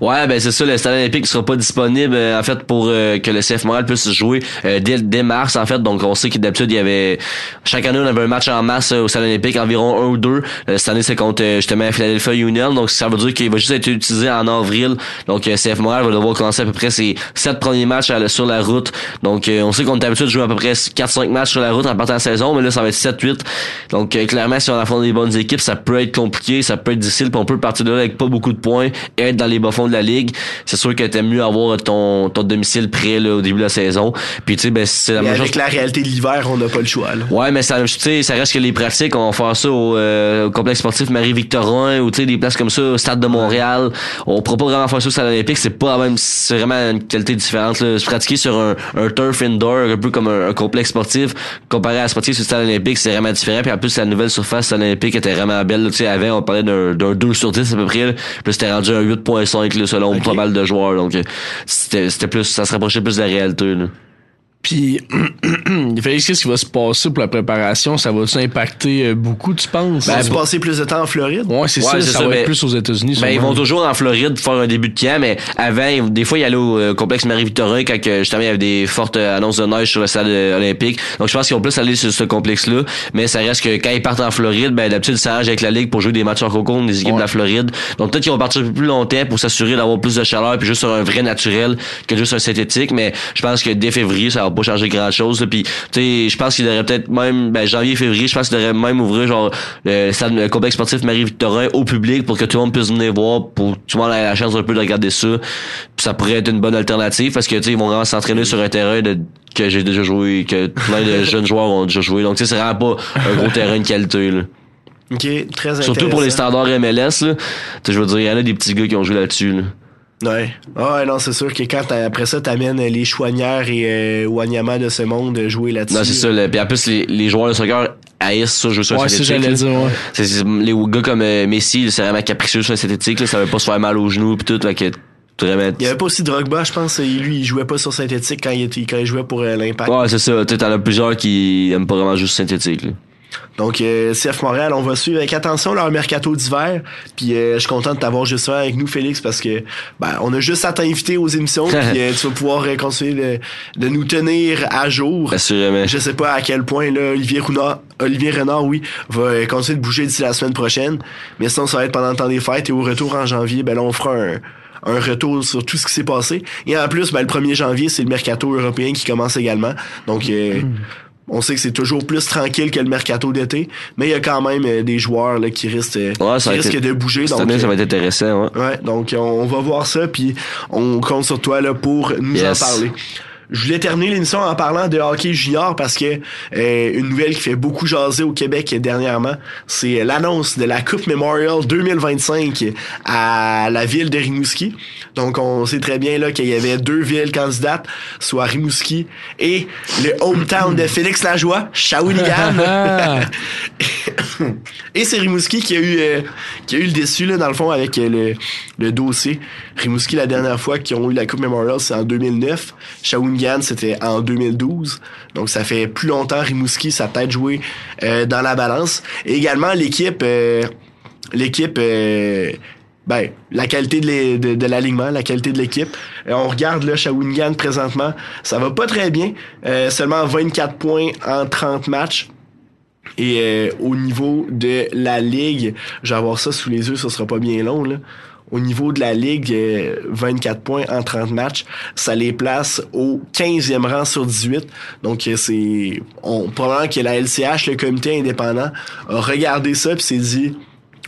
Ouais, ben c'est ça, le stade olympique sera pas disponible euh, en fait pour euh, que le CF Montréal puisse jouer euh, dès, dès mars en fait. Donc on sait que d'habitude il y avait chaque année on avait un match en masse euh, au stade olympique, environ un ou deux. Euh, cette année c'est contre justement Philadelphia Union, donc ça veut dire qu'il va juste être utilisé en avril. Donc CF Montréal va devoir commencer à peu près ses sept premiers matchs sur la route. Donc on sait qu'on est habitué de jouer à peu près 4-5 matchs sur la route en partant de la saison, mais là ça va être 7-8. Donc clairement si on affronte des bonnes équipes, ça peut être compliqué, ça peut être difficile, puis on peut partir de là avec pas beaucoup de points et être dans les bas-fonds de la ligue. C'est sûr que t'aimes mieux avoir ton, ton domicile prêt là, au début de la saison. Puis tu sais, ben c'est la Mais même chose. avec la réalité de l'hiver, on n'a pas le choix. Là. Ouais, mais ça, tu sais, ça reste que les pratiques, on va faire ça au, euh, au complexe sportif Marie-Victorin ou tu sais des places comme ça, au stade de Montréal. On pourra pas vraiment faire ça au stade olympique, c'est pas la même, c'est vraiment une qualité différente. Là. Se pratiquer sur un, un turf indoor, un peu comme un, un complexe sportif, comparé à se pratiquer sur le stade olympique, c'est vraiment différent. Puis en plus, la nouvelle surface stade olympique était vraiment belle. Tu sais, avant, on parlait d'un d'un 2 sur 10 à peu près. Là. Puis c'était rendu un 8.5 là, selon pas mal de joueurs. Donc euh, c'était c'était plus, ça se rapprochait plus de la réalité. Là. Puis, Félix, qu'est-ce qui va se passer pour la préparation? Ça va impacter euh, beaucoup, tu penses? Ben, passer plus de temps en Floride. Ouais, c'est Ouais, ça, ça, ça, va mais- être plus aux États-Unis. Ben, ils vont toujours en Floride faire un début de camp, mais avant, des fois, ils allaient au euh, complexe Marie-Victorin quand que, justement il y avait des fortes euh, annonces de neige sur le stade euh, olympique. Donc, je pense qu'ils vont plus aller sur ce complexe-là. Mais ça reste que quand ils partent en Floride, ben, d'habitude, ils s'arrangent avec la Ligue pour jouer des matchs en concours des équipes de la Floride. Donc, peut-être qu'ils vont partir un peu plus longtemps pour s'assurer d'avoir plus de chaleur puis juste sur un vrai naturel que juste un synthétique. Mais je pense que dès février, ça va pas changer grand-chose. là. Puis, tu sais, je pense qu'il devrait peut-être même, ben, janvier, février, je pense qu'il devrait même ouvrir, genre, le, stade- le complexe sportif Marie-Victorin au public pour que tout le monde puisse venir voir, pour que tout le monde ait la chance un peu de regarder ça. Puis ça pourrait être une bonne alternative parce que, tu sais, ils vont vraiment s'entraîner sur un terrain de, que j'ai déjà joué, que plein de jeunes joueurs ont déjà joué. Donc, tu sais, c'est vraiment pas un gros terrain de qualité, là. OK, très Surtout pour les standards MLS, là. Tu je veux dire, il y en a des petits gars qui ont joué là-dessus, là. Ouais. Ah ouais, non, c'est sûr que quand après ça, t'amènes les Chouanières et euh, Wanyama de ce monde jouer là-dessus. Non, c'est ça. là. Puis en plus, les, les joueurs de soccer haïssent ça, jouer sur Ouais, c'est synthétique. j'allais là. dire, ouais. C'est- c'est- les gars comme euh, Messi, c'est vraiment capricieux sur synthétique. Là, ça veut pas se faire mal aux genoux pis tout. Fait que. Il y avait pas aussi Drogba, je pense. Lui, il jouait pas sur synthétique quand il, était, quand il jouait pour euh, l'Impact. Ouais, c'est ça. Tu t'en as plusieurs qui aiment pas vraiment juste synthétique. Là. Donc, euh, CF Montréal, on va suivre avec attention leur mercato d'hiver. Puis, euh, je suis content de t'avoir justement avec nous, Félix, parce que ben, on a juste à t'inviter aux émissions. puis, euh, tu vas pouvoir euh, continuer de, de nous tenir à jour. Assurément. Je sais pas à quel point là, Olivier Renard, Olivier Renard, oui, va euh, continuer de bouger d'ici la semaine prochaine. Mais sinon, ça va être pendant le temps des fêtes et au retour en janvier, ben là, on fera un un retour sur tout ce qui s'est passé. Et en plus, ben, le 1er janvier, c'est le mercato européen qui commence également. Donc, euh, on sait que c'est toujours plus tranquille que le mercato d'été, mais il y a quand même euh, des joueurs là, qui risquent, euh, Ouais, qui risquent de bouger. Cette donc, année, ça euh, va être intéressant, ouais. Ouais, donc on, on va voir ça, puis on compte sur toi là, pour nous Yes. en parler. Je voulais terminer l'émission en parlant de hockey junior parce que euh, une nouvelle qui fait beaucoup jaser au Québec dernièrement, c'est l'annonce de la Coupe Memorial 2025 à la ville de Rimouski. Donc on sait très bien là qu'il y avait deux villes candidates, soit Rimouski et le hometown de Félix Lajoie, Shawinigan. Et c'est Rimouski qui a eu euh, qui a eu le déçu là dans le fond avec euh, le, le dossier. Rimouski la dernière fois qu'ils ont eu la Coupe Memorial c'est en 2009. Shawinigan c'était en 2012. Donc ça fait plus longtemps Rimouski ça a peut-être joué euh, dans la balance. Également l'équipe euh, l'équipe euh, ben, la qualité de, l'alignement, la qualité de l'équipe. Euh, on regarde là Shawinigan présentement, ça va pas très bien. Seulement 24 points en 30 matchs. Et au niveau de la ligue, je vais avoir ça sous les yeux, ça sera pas bien long. Là. Au niveau de la ligue, euh, 24 points en 30 matchs, ça les place au 15e rang sur 18. Donc euh, c'est on probablement que la LCH, le comité indépendant, a regardé ça puis s'est dit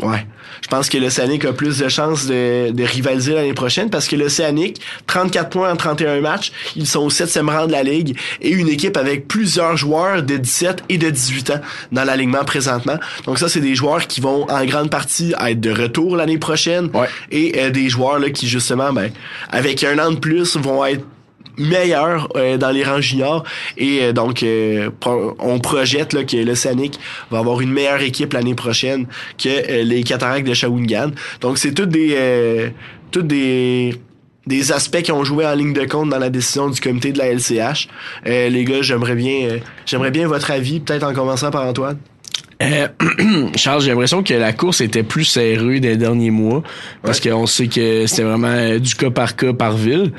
Ouais. Je pense que l'Océanique a plus de chances de, de rivaliser l'année prochaine parce que l'Océanique, 34 points en 31 matchs, ils sont au 7e rang de la ligue et une équipe avec plusieurs joueurs de 17 et de 18 ans dans l'alignement présentement. Donc ça, c'est des joueurs qui vont en grande partie être de retour l'année prochaine et euh, des joueurs là, qui justement, ben, avec un an de plus, vont être meilleur euh, dans les rangs juniors et euh, donc euh, on projette là, que l'Océanique va avoir une meilleure équipe l'année prochaine que euh, les Cataractes de Shawinigan. Donc c'est toutes des toutes des des aspects qui ont joué en ligne de compte dans la décision du comité de la LCH. Les gars, j'aimerais bien j'aimerais bien votre avis, peut-être en commençant par Antoine. Euh, Charles, j'ai l'impression que la course était plus serrée des derniers mois parce qu'on sait que c'était vraiment euh, du cas par cas par ville,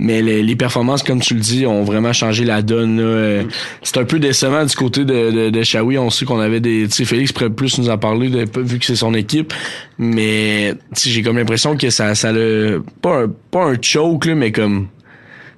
mais les, les performances, comme tu le dis, ont vraiment changé la donne. là. Euh, C'est un peu décevant du côté de, de, de Shawi. On sait qu'on avait des, tu sais, Félix pourrait plus nous en parler de, vu que c'est son équipe, mais j'ai comme l'impression que ça, ça le pas un, pas un choke là, mais comme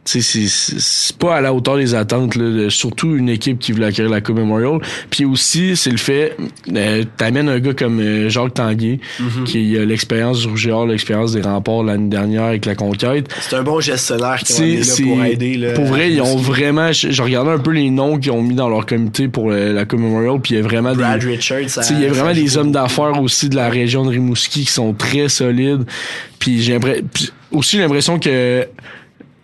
c'est- c'est c'est pas à la hauteur des attentes, là, de- surtout une équipe qui voulait acquérir la Coupe Memorial. Puis aussi, c'est le fait, euh, t'amènes un gars comme euh, Jacques Tanguay, Mhm. qui a l'expérience du Rouge et Or, l'expérience des remparts l'année dernière avec la Conquête. C'est un bon gestionnaire qui est là pour aider. Là, pour vrai, ils ont vraiment. Je, je regardais un peu les noms qu'ils ont mis dans leur comité pour le- la Coupe Memorial, puis il y a vraiment Brad des. Richards, ça- Tu sais, il y a vraiment des hommes d'affaires aussi de la région de Rimouski qui sont très solides. Puis j'ai aussi l'impression que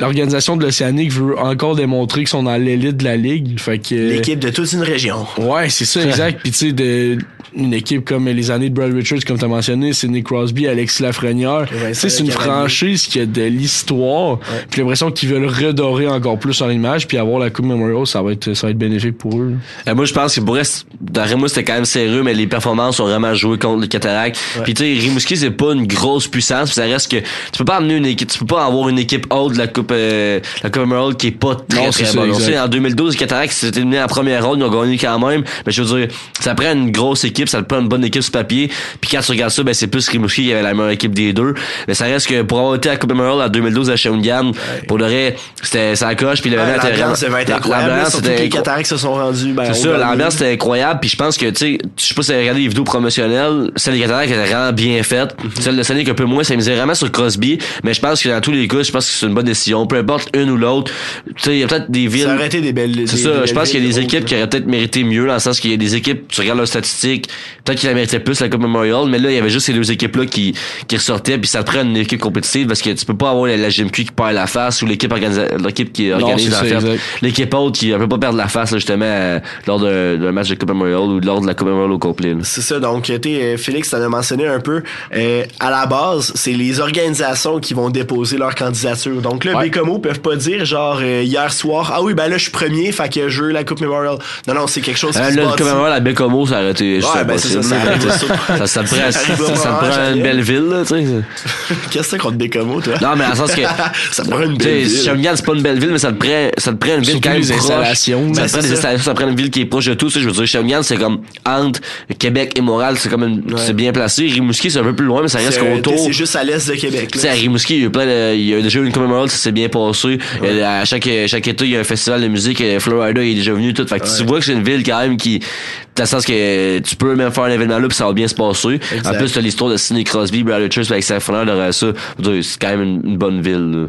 l'organisation de l'Océanique veut encore démontrer qu'ils sont dans l'élite de la ligue. Fait que L'équipe de toute une région. Ouais, c'est ça, exact. Puis tu sais, de une équipe comme les années de Brad Richards, comme tu as mentionné, c'est Nick Crosby, Alexis Lafrenière. Tu sais, c'est une franchise qui a de l'histoire. Puis j'ai l'impression qu'ils veulent redorer encore plus leur image, puis avoir la Coupe Memorial, ça va être ça va être bénéfique pour eux. Euh, moi, je pense que pour reste, dans Rimouski, c'était quand même sérieux, mais les performances ont vraiment joué contre le Cataract. Puis tu sais, Rimouski, c'est pas une grosse puissance, puis ça reste que tu peux pas amener une équipe, tu peux pas avoir une équipe haute de la Coupe, euh, la Coupe Emerald qui est pas très Non, très bonne. En 2012, le Cataract s'était éliminé en première ronde, ils ont gagné quand même. Mais je veux dire, ça prend une grosse équipe, ça prend une bonne équipe sur papier. Puis quand tu regardes ça, ben c'est plus Rimouski qui avait la meilleure équipe des deux. Mais ça reste que pour avoir été à la Coupe Emerald en 2012 à Shawinigan, pour le reste, c'était ça coche, puis l'événement Ouais, était L'ambiance devait être incroyable. l'ambiance les Cataractes se sont rendus. ben, c'est ça, l'ambiance était incroyable, puis je pense que, tu sais, je sais pas si regardé les vidéos promotionnelles, celle des Cataractes était vraiment bien faite. Celle de Sonic un peu moins, ça misait vraiment sur Crosby, mais je pense que dans tous les cas, je pense que c'est une bonne décision, peu importe une ou l'autre. Tu sais, il y a peut-être des villes. Des belles. C'est ça, je pense qu'il y a des équipes qui auraient peut-être mérité mieux, dans le sens qu'il y a des équipes, tu regardes leurs statistiques, peut-être qu'ils la méritaient plus, la Coupe Memorial, mais là, il y avait juste ces deux équipes-là qui, qui ressortaient, puis ça te prend une équipe compétitive, parce que tu peux pas avoir la, la GMQ qui perd la face, ou l'équipe l'équipe qui organise, ça, fait, exact. l'équipe haute qui ne peut pas perdre la face, là, justement, euh, lors d'un match de Coupe Memorial ou lors de la Coupe Memorial au complet. C'est ça, donc tu sais, euh, Félix t'en as mentionné un peu. Euh, à la base, c'est les organisations qui vont déposer leur candidature. Donc là, Ouais, les Bécomo peuvent pas dire genre euh, hier soir ah oui ben là je suis premier fait que je veux la Coupe Memorial. Non non c'est quelque chose qui Euh, se là, bâtit. comme même la Bécomo, ça aurait été juste Ouais, ben, c'est ça, impossible. ça aurait été ça. ça, ça te prend, Ça prend une belle ville, là, tu sais. Qu'est-ce que c'est contre Bécomo toi? Non, mais le sens que. ça te prend une Tu belle sais, ville. Shawinigan, c'est pas une belle ville, mais ça te prend, ça te prend une ville quand même proche. installations. Ça te prend c'est des ça. installations, ça prend une ville qui est proche de tout. Ça, je veux dire, Shawinigan, c'est comme entre Québec et Montréal, c'est comme une, c'est bien placé. Rimouski, c'est un peu plus loin, mais ça reste C'est qu'autour. c'est juste à l'est de Québec. Tu sais, à Rimouski, il y a eu plein de, il y a eu déjà une commémoration, ça s'est bien passé. A- À chaque, chaque été, il y a un festival de musique, et Florida il est déjà venu tout. Fait que tu vois que c'est une ville quand même qui, dans le sens que tu peux même faire un événement là puis ça va bien se passer. Exact. En plus, t'as l'histoire de Sidney Crosby, Brad Richards, avec sa frère derrière ça. C'est quand même une, une bonne ville, là.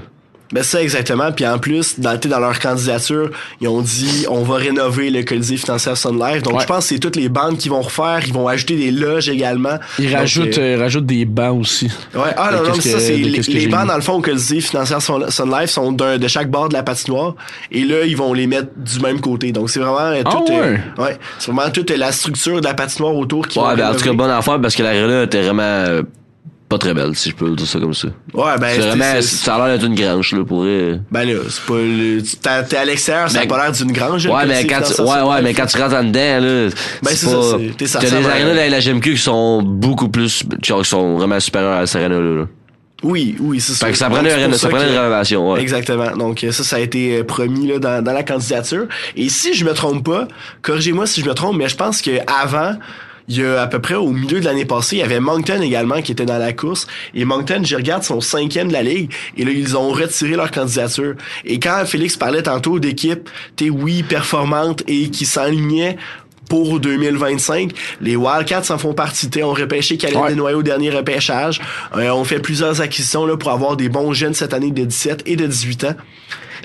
Ben ça exactement. Puis en plus, dans, dans leur candidature, ils ont dit on va rénover le Colisée financier Sun Life. Donc Ouais. je pense que c'est toutes les bandes qui vont refaire. Ils vont ajouter des loges également. Ils Donc, rajoutent, euh, euh, rajoutent des bancs aussi. Ouais, ah non, non, mais ça, c'est les, les lu? dans le fond, au Colisée financière Sun, Life sont de chaque bord de la patinoire. Et là, ils vont les mettre du même côté. Donc c'est vraiment euh, Ah tout. euh, ouais? c'est vraiment toute la structure de la patinoire autour qui Ouais, ben, en tout cas, bonne affaire parce que l'arena était vraiment euh, pas très belle, si je peux dire ça comme ça. Ouais, ben, c'est vraiment, c'est- ça a l'air d'être une grange, là, pour Ben là, c'est pas le. T'es à l'extérieur, ça a Ben, pas l'air d'une grange. Ouais, mais quand tu, ouais, ouais, mais quand tu rentres en dedans, là, Ben, c'est ça, c'est- t'es t'as des arénas de la GMQ qui sont beaucoup plus, qui sont vraiment supérieures à cette arena-là, là. Oui, oui, c'est ça. Fait que ça prenait, une, ça prenait une rénovation, ouais. Exactement. Donc euh, ça, ça a été euh, promis là, dans, dans la candidature. Et si je me trompe pas, corrigez-moi si je me trompe, mais je pense que avant, il y a à peu près au milieu de l'année passée, il y avait Moncton également qui était dans la course. Et Moncton, je regarde, sont cinquième de la ligue. Et là, ils ont retiré leur candidature. Et quand Félix parlait tantôt d'équipe, t'es oui, performante et qui s'enlignait pour 2025. Les Wildcats en font partie. On repêché Calais Ouais. Desnoyers au dernier repêchage. Euh, on fait plusieurs acquisitions là, pour avoir des bons jeunes cette année de 17 et de 18 ans.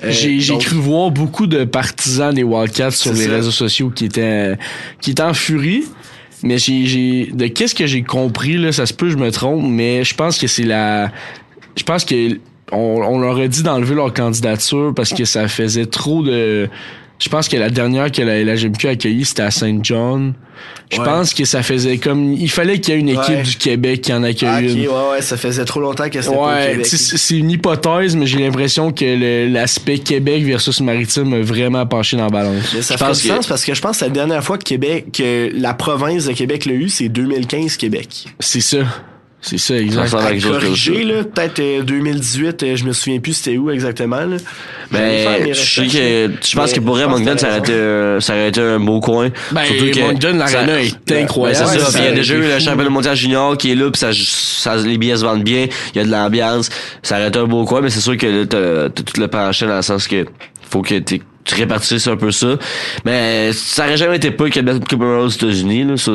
Euh, J'ai j'ai donc- cru voir beaucoup de partisans des Wildcats sur les ça. réseaux sociaux qui étaient qui étaient en furie. Mais j'ai de qu'est-ce que j'ai compris là, ça se peut je me trompe, mais je pense que c'est la je pense que on, on leur a dit d'enlever leur candidature parce que ça faisait trop de je pense que la dernière que la, GMQ a accueillie, c'était à Saint John. Je Ouais. pense que ça faisait comme il fallait qu'il y ait une équipe Ouais. du Québec qui en accueille Ah, une. ouais, ouais, ça faisait trop longtemps que c'était Ouais, c'est une hypothèse, mais j'ai l'impression que l'aspect Québec versus maritime a vraiment penché dans la balance. Mais ça Je fait pense du que- sens parce que je pense que la dernière fois que Québec, que la province de Québec l'a eu, c'est 2015 Québec. C'est ça. C'est ça, Ça exact. ressemble à quelque chose comme ça. Corrigé, là, peut-être euh, 2018, euh, je me souviens plus c'était où exactement. Là. Mes je sais que je pense que pour vrai Moncton ça aurait été euh, ça aurait été un beau coin. Ben, Surtout que Moncton, l'arena est Ouais, incroyable. c'est ça. il y a déjà eu le championnat mondial junior qui est là, puis ça, ça, les billets se vendent bien. Il y a de l'ambiance. Ça aurait été un beau coin, mais c'est sûr que là, t'as t'as tout le penchant dans le sens que faut que t'es- tu répartisses un peu ça. Mais ça aurait jamais été pas qu'il y ait une Coupe Memorial aux États-Unis. Là. Ça,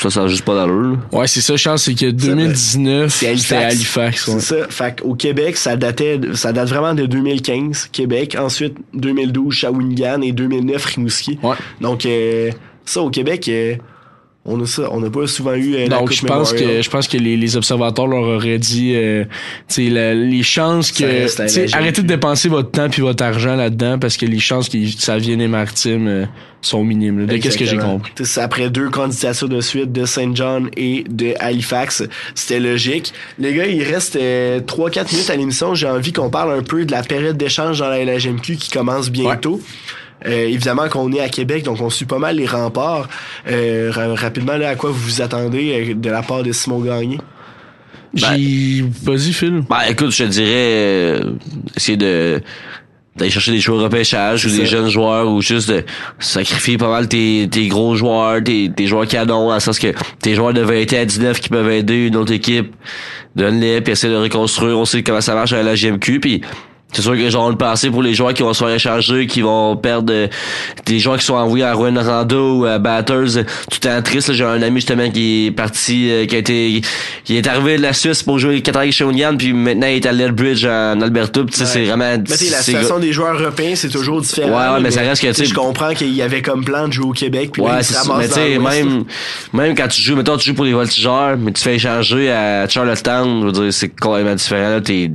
ça, ça a juste pas d'allure. là. Ouais, c'est ça, je pense, c'est que 2019, C'est c'était Halifax. Halifax. ouais. C'est ça. Fait qu'au Québec, ça datait, ça date vraiment de 2015, Québec. Ensuite, 2012, Shawinigan et 2009, Rimouski. Ouais. Donc, euh, ça, au Québec, euh, on a ça. On n'a pas souvent eu euh, Donc je pense que je pense que les, les observateurs leur auraient dit euh, tu sais la- les chances que arrêtez de dépenser votre temps puis votre argent là-dedans parce que les chances que ça vienne des maritimes euh, sont minimes. là. De qu'est-ce que j'ai compris. C'est après deux candidatures de suite de Saint John et de Halifax, c'était logique. Les gars, il reste 3-4 minutes à l'émission. J'ai envie qu'on parle un peu de la période d'échange dans la LHMQ qui commence bientôt. Euh, évidemment qu'on est à Québec, donc on suit pas mal les remparts. Euh, ra- rapidement, là, à quoi vous vous attendez euh, de la part de Simon Gagné? J'ai vas-y Phil. Ben écoute, je te dirais euh, essayer de d'aller chercher des joueurs repêchage ou des ça. jeunes joueurs ou juste de sacrifier pas mal tes, tes gros joueurs, tes, tes joueurs canons, le sens que tes joueurs de 20 à 19 qui peuvent aider une autre équipe, donne-les puis essayer de reconstruire. On sait comment ça marche à la GMQ puis c'est sûr que genre le passé pour les joueurs qui vont se faire échanger, qui vont perdre euh, des joueurs qui sont envoyés à Rouen Rando ou à Batters, euh, tout est en triste. J'ai un ami justement qui est parti, euh, qui a été, qui est arrivé de la Suisse pour jouer 4 avec Shawinigan, puis maintenant il est à Lethbridge en Alberta. Puis c'est vraiment. Mais la situation des joueurs européens, c'est toujours différent. Ouais, ouais, mais ça reste que, tu Je comprends qu'il y avait comme plan de jouer au Québec, puis Ouais, ça. Mais tu sais, même, même quand tu joues, mettons, tu joues pour les voltigeurs, mais tu fais échanger à Charlottetown, je veux dire, c'est complètement différent, là. T'es,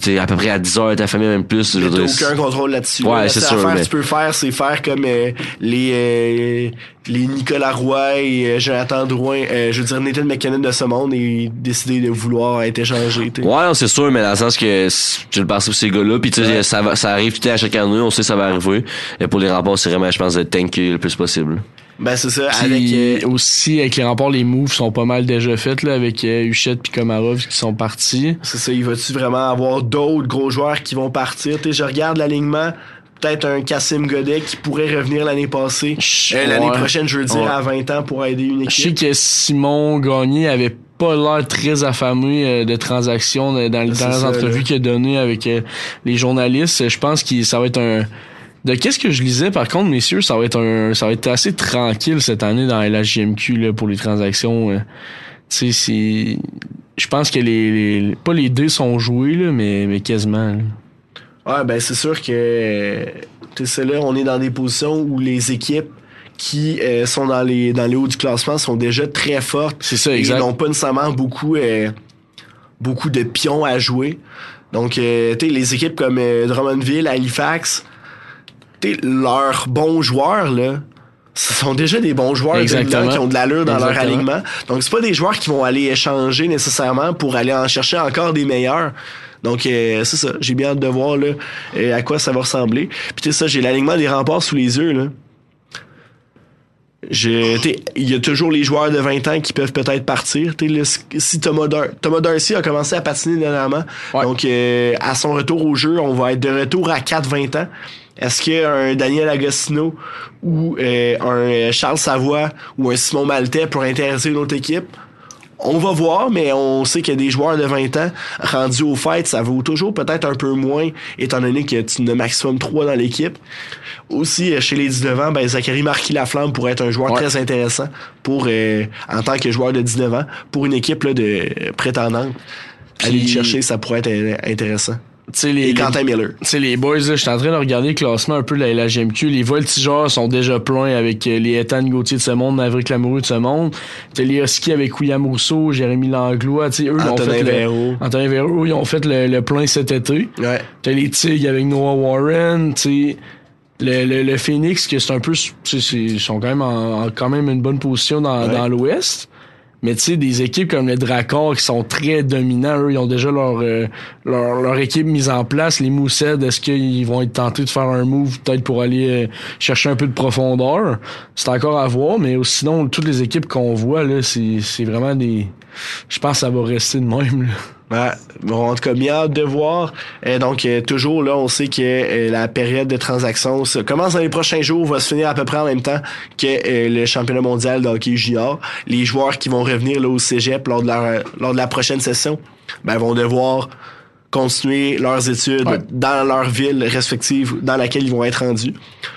t'es à peu près à 10 10 heures ta famille, même plus. T'as dire, aucun contrôle là-dessus. Ouais, là. C'est sûr, affaire mais- que tu peux faire, c'est faire comme euh, les euh, les Nicolas Roy et euh, Jonathan Drouin, euh, je veux dire Nathan McKinnon de ce monde et décider de vouloir être échangé. t'sais. Ouais, c'est sûr, mais dans le sens que tu le passes pour ces gars-là, puis tu sais, ça, va- ça arrive tout à chaque année, on sait que ça va arriver. Et pour les remparts, c'est vraiment, je pense, de tanker le plus possible. Ben c'est ça, avec euh, aussi avec les remports, les moves sont pas mal déjà faits là, avec euh, Huchette puis Komarov qui sont partis. C'est ça, il va-tu vraiment avoir d'autres gros joueurs qui vont partir? Tu sais, je regarde l'alignement, peut-être un Cassim Godet qui pourrait revenir l'année passée. Euh, l'année Ouais. prochaine, je veux dire, Ouais. à 20 ans pour aider une Je sais équipe. que Simon Gagné avait pas l'air très affamé euh, de transactions euh, dans les ça, entrevues qu'il a données avec les journalistes. Je pense que ça va être un de qu'est-ce que je lisais par contre messieurs, ça va être un ça va être assez tranquille cette année dans la LHJMQ là, pour les transactions. euh. Tu sais c'est je pense que les, les- pas les dés sont joués là, mais mais quasiment. là. Ouais, ben c'est sûr que tu sais, là, on est dans des positions où les équipes qui euh, sont dans les dans les hauts du classement sont déjà très fortes. C'est ça Et exact. Ils n'ont pas nécessairement beaucoup euh, beaucoup de pions à jouer. Donc euh, tu sais, les équipes comme euh, Drummondville, Halifax, leurs bons joueurs là, ce sont déjà des bons joueurs Exactement. dominants qui ont de l'allure dans leur alignement. Donc c'est pas des joueurs qui vont aller échanger nécessairement pour aller en chercher encore des meilleurs. Donc euh, c'est ça, j'ai bien hâte de voir là euh, à quoi ça va ressembler. Puis tu sais ça, j'ai l'alignement des remparts sous les yeux là. Il y a toujours les joueurs de 20 ans qui peuvent peut-être partir. Là, si Thomas, Dar Thomas Darcy a commencé à patiner dernièrement, donc euh, à son retour au jeu, on va être de retour à 4-20 ans. Est-ce qu'un Daniel Agostino ou euh, un Charles Savoie ou un Simon Maltais pourrait intéresser une autre équipe? On va voir, mais on sait qu'il y a des joueurs de 20 ans rendus au fait, ça vaut toujours peut-être un peu moins, étant donné que tu en as maximum 3 dans l'équipe. Aussi, euh, chez les 19 ans, ben, Zachary Marquis Laflamme pourrait être un joueur Ouais. très intéressant pour euh, en tant que joueur de 19 ans, pour une équipe là, de euh, prétendante. Aller le Puis- chercher, ça pourrait être euh, intéressant. Tu sais, les, Et Quentin Miller. Sais, les boys, là, je suis en train de regarder le classement un peu de la LHMQ. Les voltigeurs sont déjà pleins avec euh, les Ethan Gauthier de ce monde, Maverick Lamoureux de ce monde. T'as les Husky avec William Rousseau, Jérémy Langlois. Tu sais, eux, ils ont Antonin fait Véro. le, Antonin Véro, ils ont fait le, le plein cet été. Ouais. T'as les Tigres avec Noah Warren, tu sais. Le, le, le Phoenix, que c'est un peu, tu sais, c'est- ils sont quand même en, en- quand même une bonne position dans, Ouais. dans l'Ouest. Mais tu sais, des équipes comme le Dracor qui sont très dominants, eux, ils ont déjà leur, euh, leur, leur équipe mise en place. Les Moussed, est-ce qu'ils vont être tentés de faire un move peut-être pour aller euh, chercher un peu de profondeur? C'est encore à voir, mais sinon, toutes les équipes qu'on voit, là, c'est c'est vraiment des... Je pense que ça va rester de même. Ouais, bon, en tout cas, bien hâte de voir. Euh, donc, euh, toujours, là, on sait que euh, la période de transaction ça commence dans les prochains jours, va se finir à peu près en même temps que euh, le championnat mondial de hockey junior. Les joueurs qui vont revenir là, au cégep lors de, leur, lors de la prochaine session ben, vont devoir continuer leurs études Ouais. dans leur ville respective dans laquelle ils vont être rendus.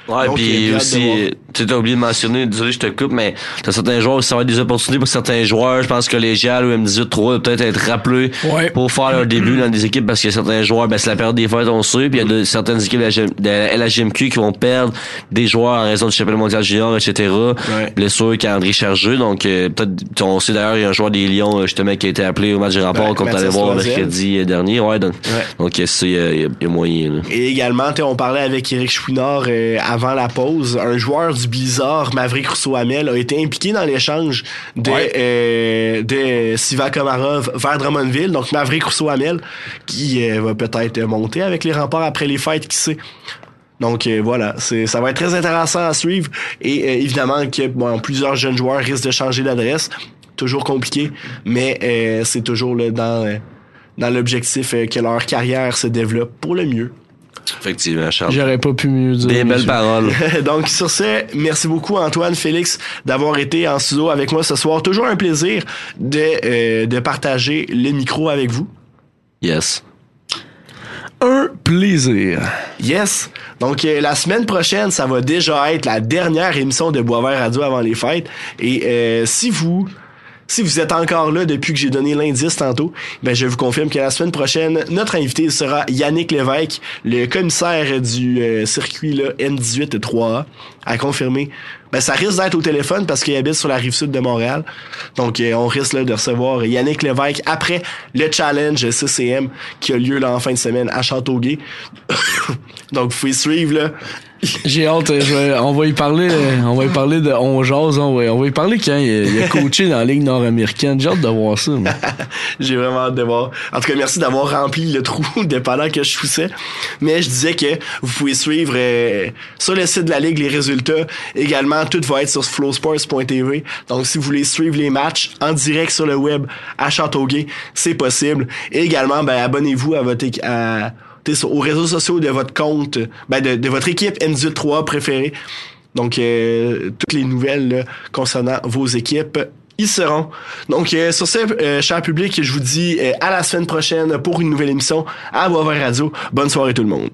Ouais, Donc, puis aussi, tu t'as oublié de mentionner, désolé, je te coupe, mais t'as certains joueurs où ça va être des opportunités pour certains joueurs. Je pense que les ou M18-3 doivent peut-être être rappelés Ouais. pour faire leur début dans des équipes parce que certains joueurs, ben, c'est la période des fêtes, on sait, puis il y a de- certaines équipes de la, GM de la LHMQ qui vont perdre des joueurs en raison du championnat mondial junior, etc. Blessure, calendrier chargé, donc euh, peut-être, on sait d'ailleurs, il y a un joueur des Lions, euh, justement, qui a été appelé au match remparts Ouais, qu'on Mathias voir mercredi euh, dernier, ouais, donc, donc ça, il y, a- y y moyen, là. Et également, tu sais, on parlait avec Eric Chouinard euh, avant la pause. Un joueur du Blizzard, Maverick Rousseau-Hamel, a été impliqué dans l'échange de, euh, de Siva Komarov vers Drummondville. Donc, Maverick Rousseau-Hamel, qui euh, va peut-être monter avec les remparts après les fêtes, qui sait. Donc euh, voilà, c'est ça va être très intéressant à suivre et euh, évidemment que bon, plusieurs jeunes joueurs risquent de changer d'adresse, toujours compliqué, mais euh, c'est toujours là, dans dans l'objectif que leur carrière se développe pour le mieux. Effectivement, Charles. J'aurais pas pu mieux dire. Des belles paroles. Donc sur ce, merci beaucoup Antoine, Félix d'avoir été en studio avec moi ce soir. Toujours un plaisir de euh, de partager le micro avec vous. Yes. Un plaisir. Yes. Donc euh, la semaine prochaine, ça va déjà être la dernière émission de Boisvert Radio avant les fêtes. Et euh, si vous si vous êtes encore là depuis que j'ai donné l'indice tantôt, ben je vous confirme que la semaine prochaine, notre invité sera Yannick Lévesque, le commissaire du euh, circuit là, N18 3A, à confirmer. Ben ça risque d'être au téléphone parce qu'il habite sur la rive sud de Montréal. Donc euh, on risque là, de recevoir Yannick Lévesque après le challenge CCM qui a lieu là en fin de semaine à Châteauguay. Donc vous pouvez suivre là. J'ai hâte, euh, on va y parler, euh, on va y parler de on jase, on va, y parler quand il, il a coaché dans la Ligue nord-américaine. J'ai hâte de voir ça. J'ai vraiment hâte de voir. En tout cas, merci d'avoir rempli le trou dépendant que je poussais. Mais je disais que vous pouvez suivre euh, sur le site de la Ligue les résultats. Également, tout va être sur flowsports.tv. Donc, si vous voulez suivre les matchs en direct sur le web à Châteauguay, c'est possible. Et également, ben, abonnez-vous à votre à, aux réseaux sociaux de votre compte, ben, de, votre équipe N18-3 préférée. Donc, euh, toutes les nouvelles là, concernant vos équipes ils seront. Donc, euh, sur ce, euh, cher public, je vous dis euh, à la semaine prochaine pour une nouvelle émission à Boisvert Radio. Bonne soirée tout le monde.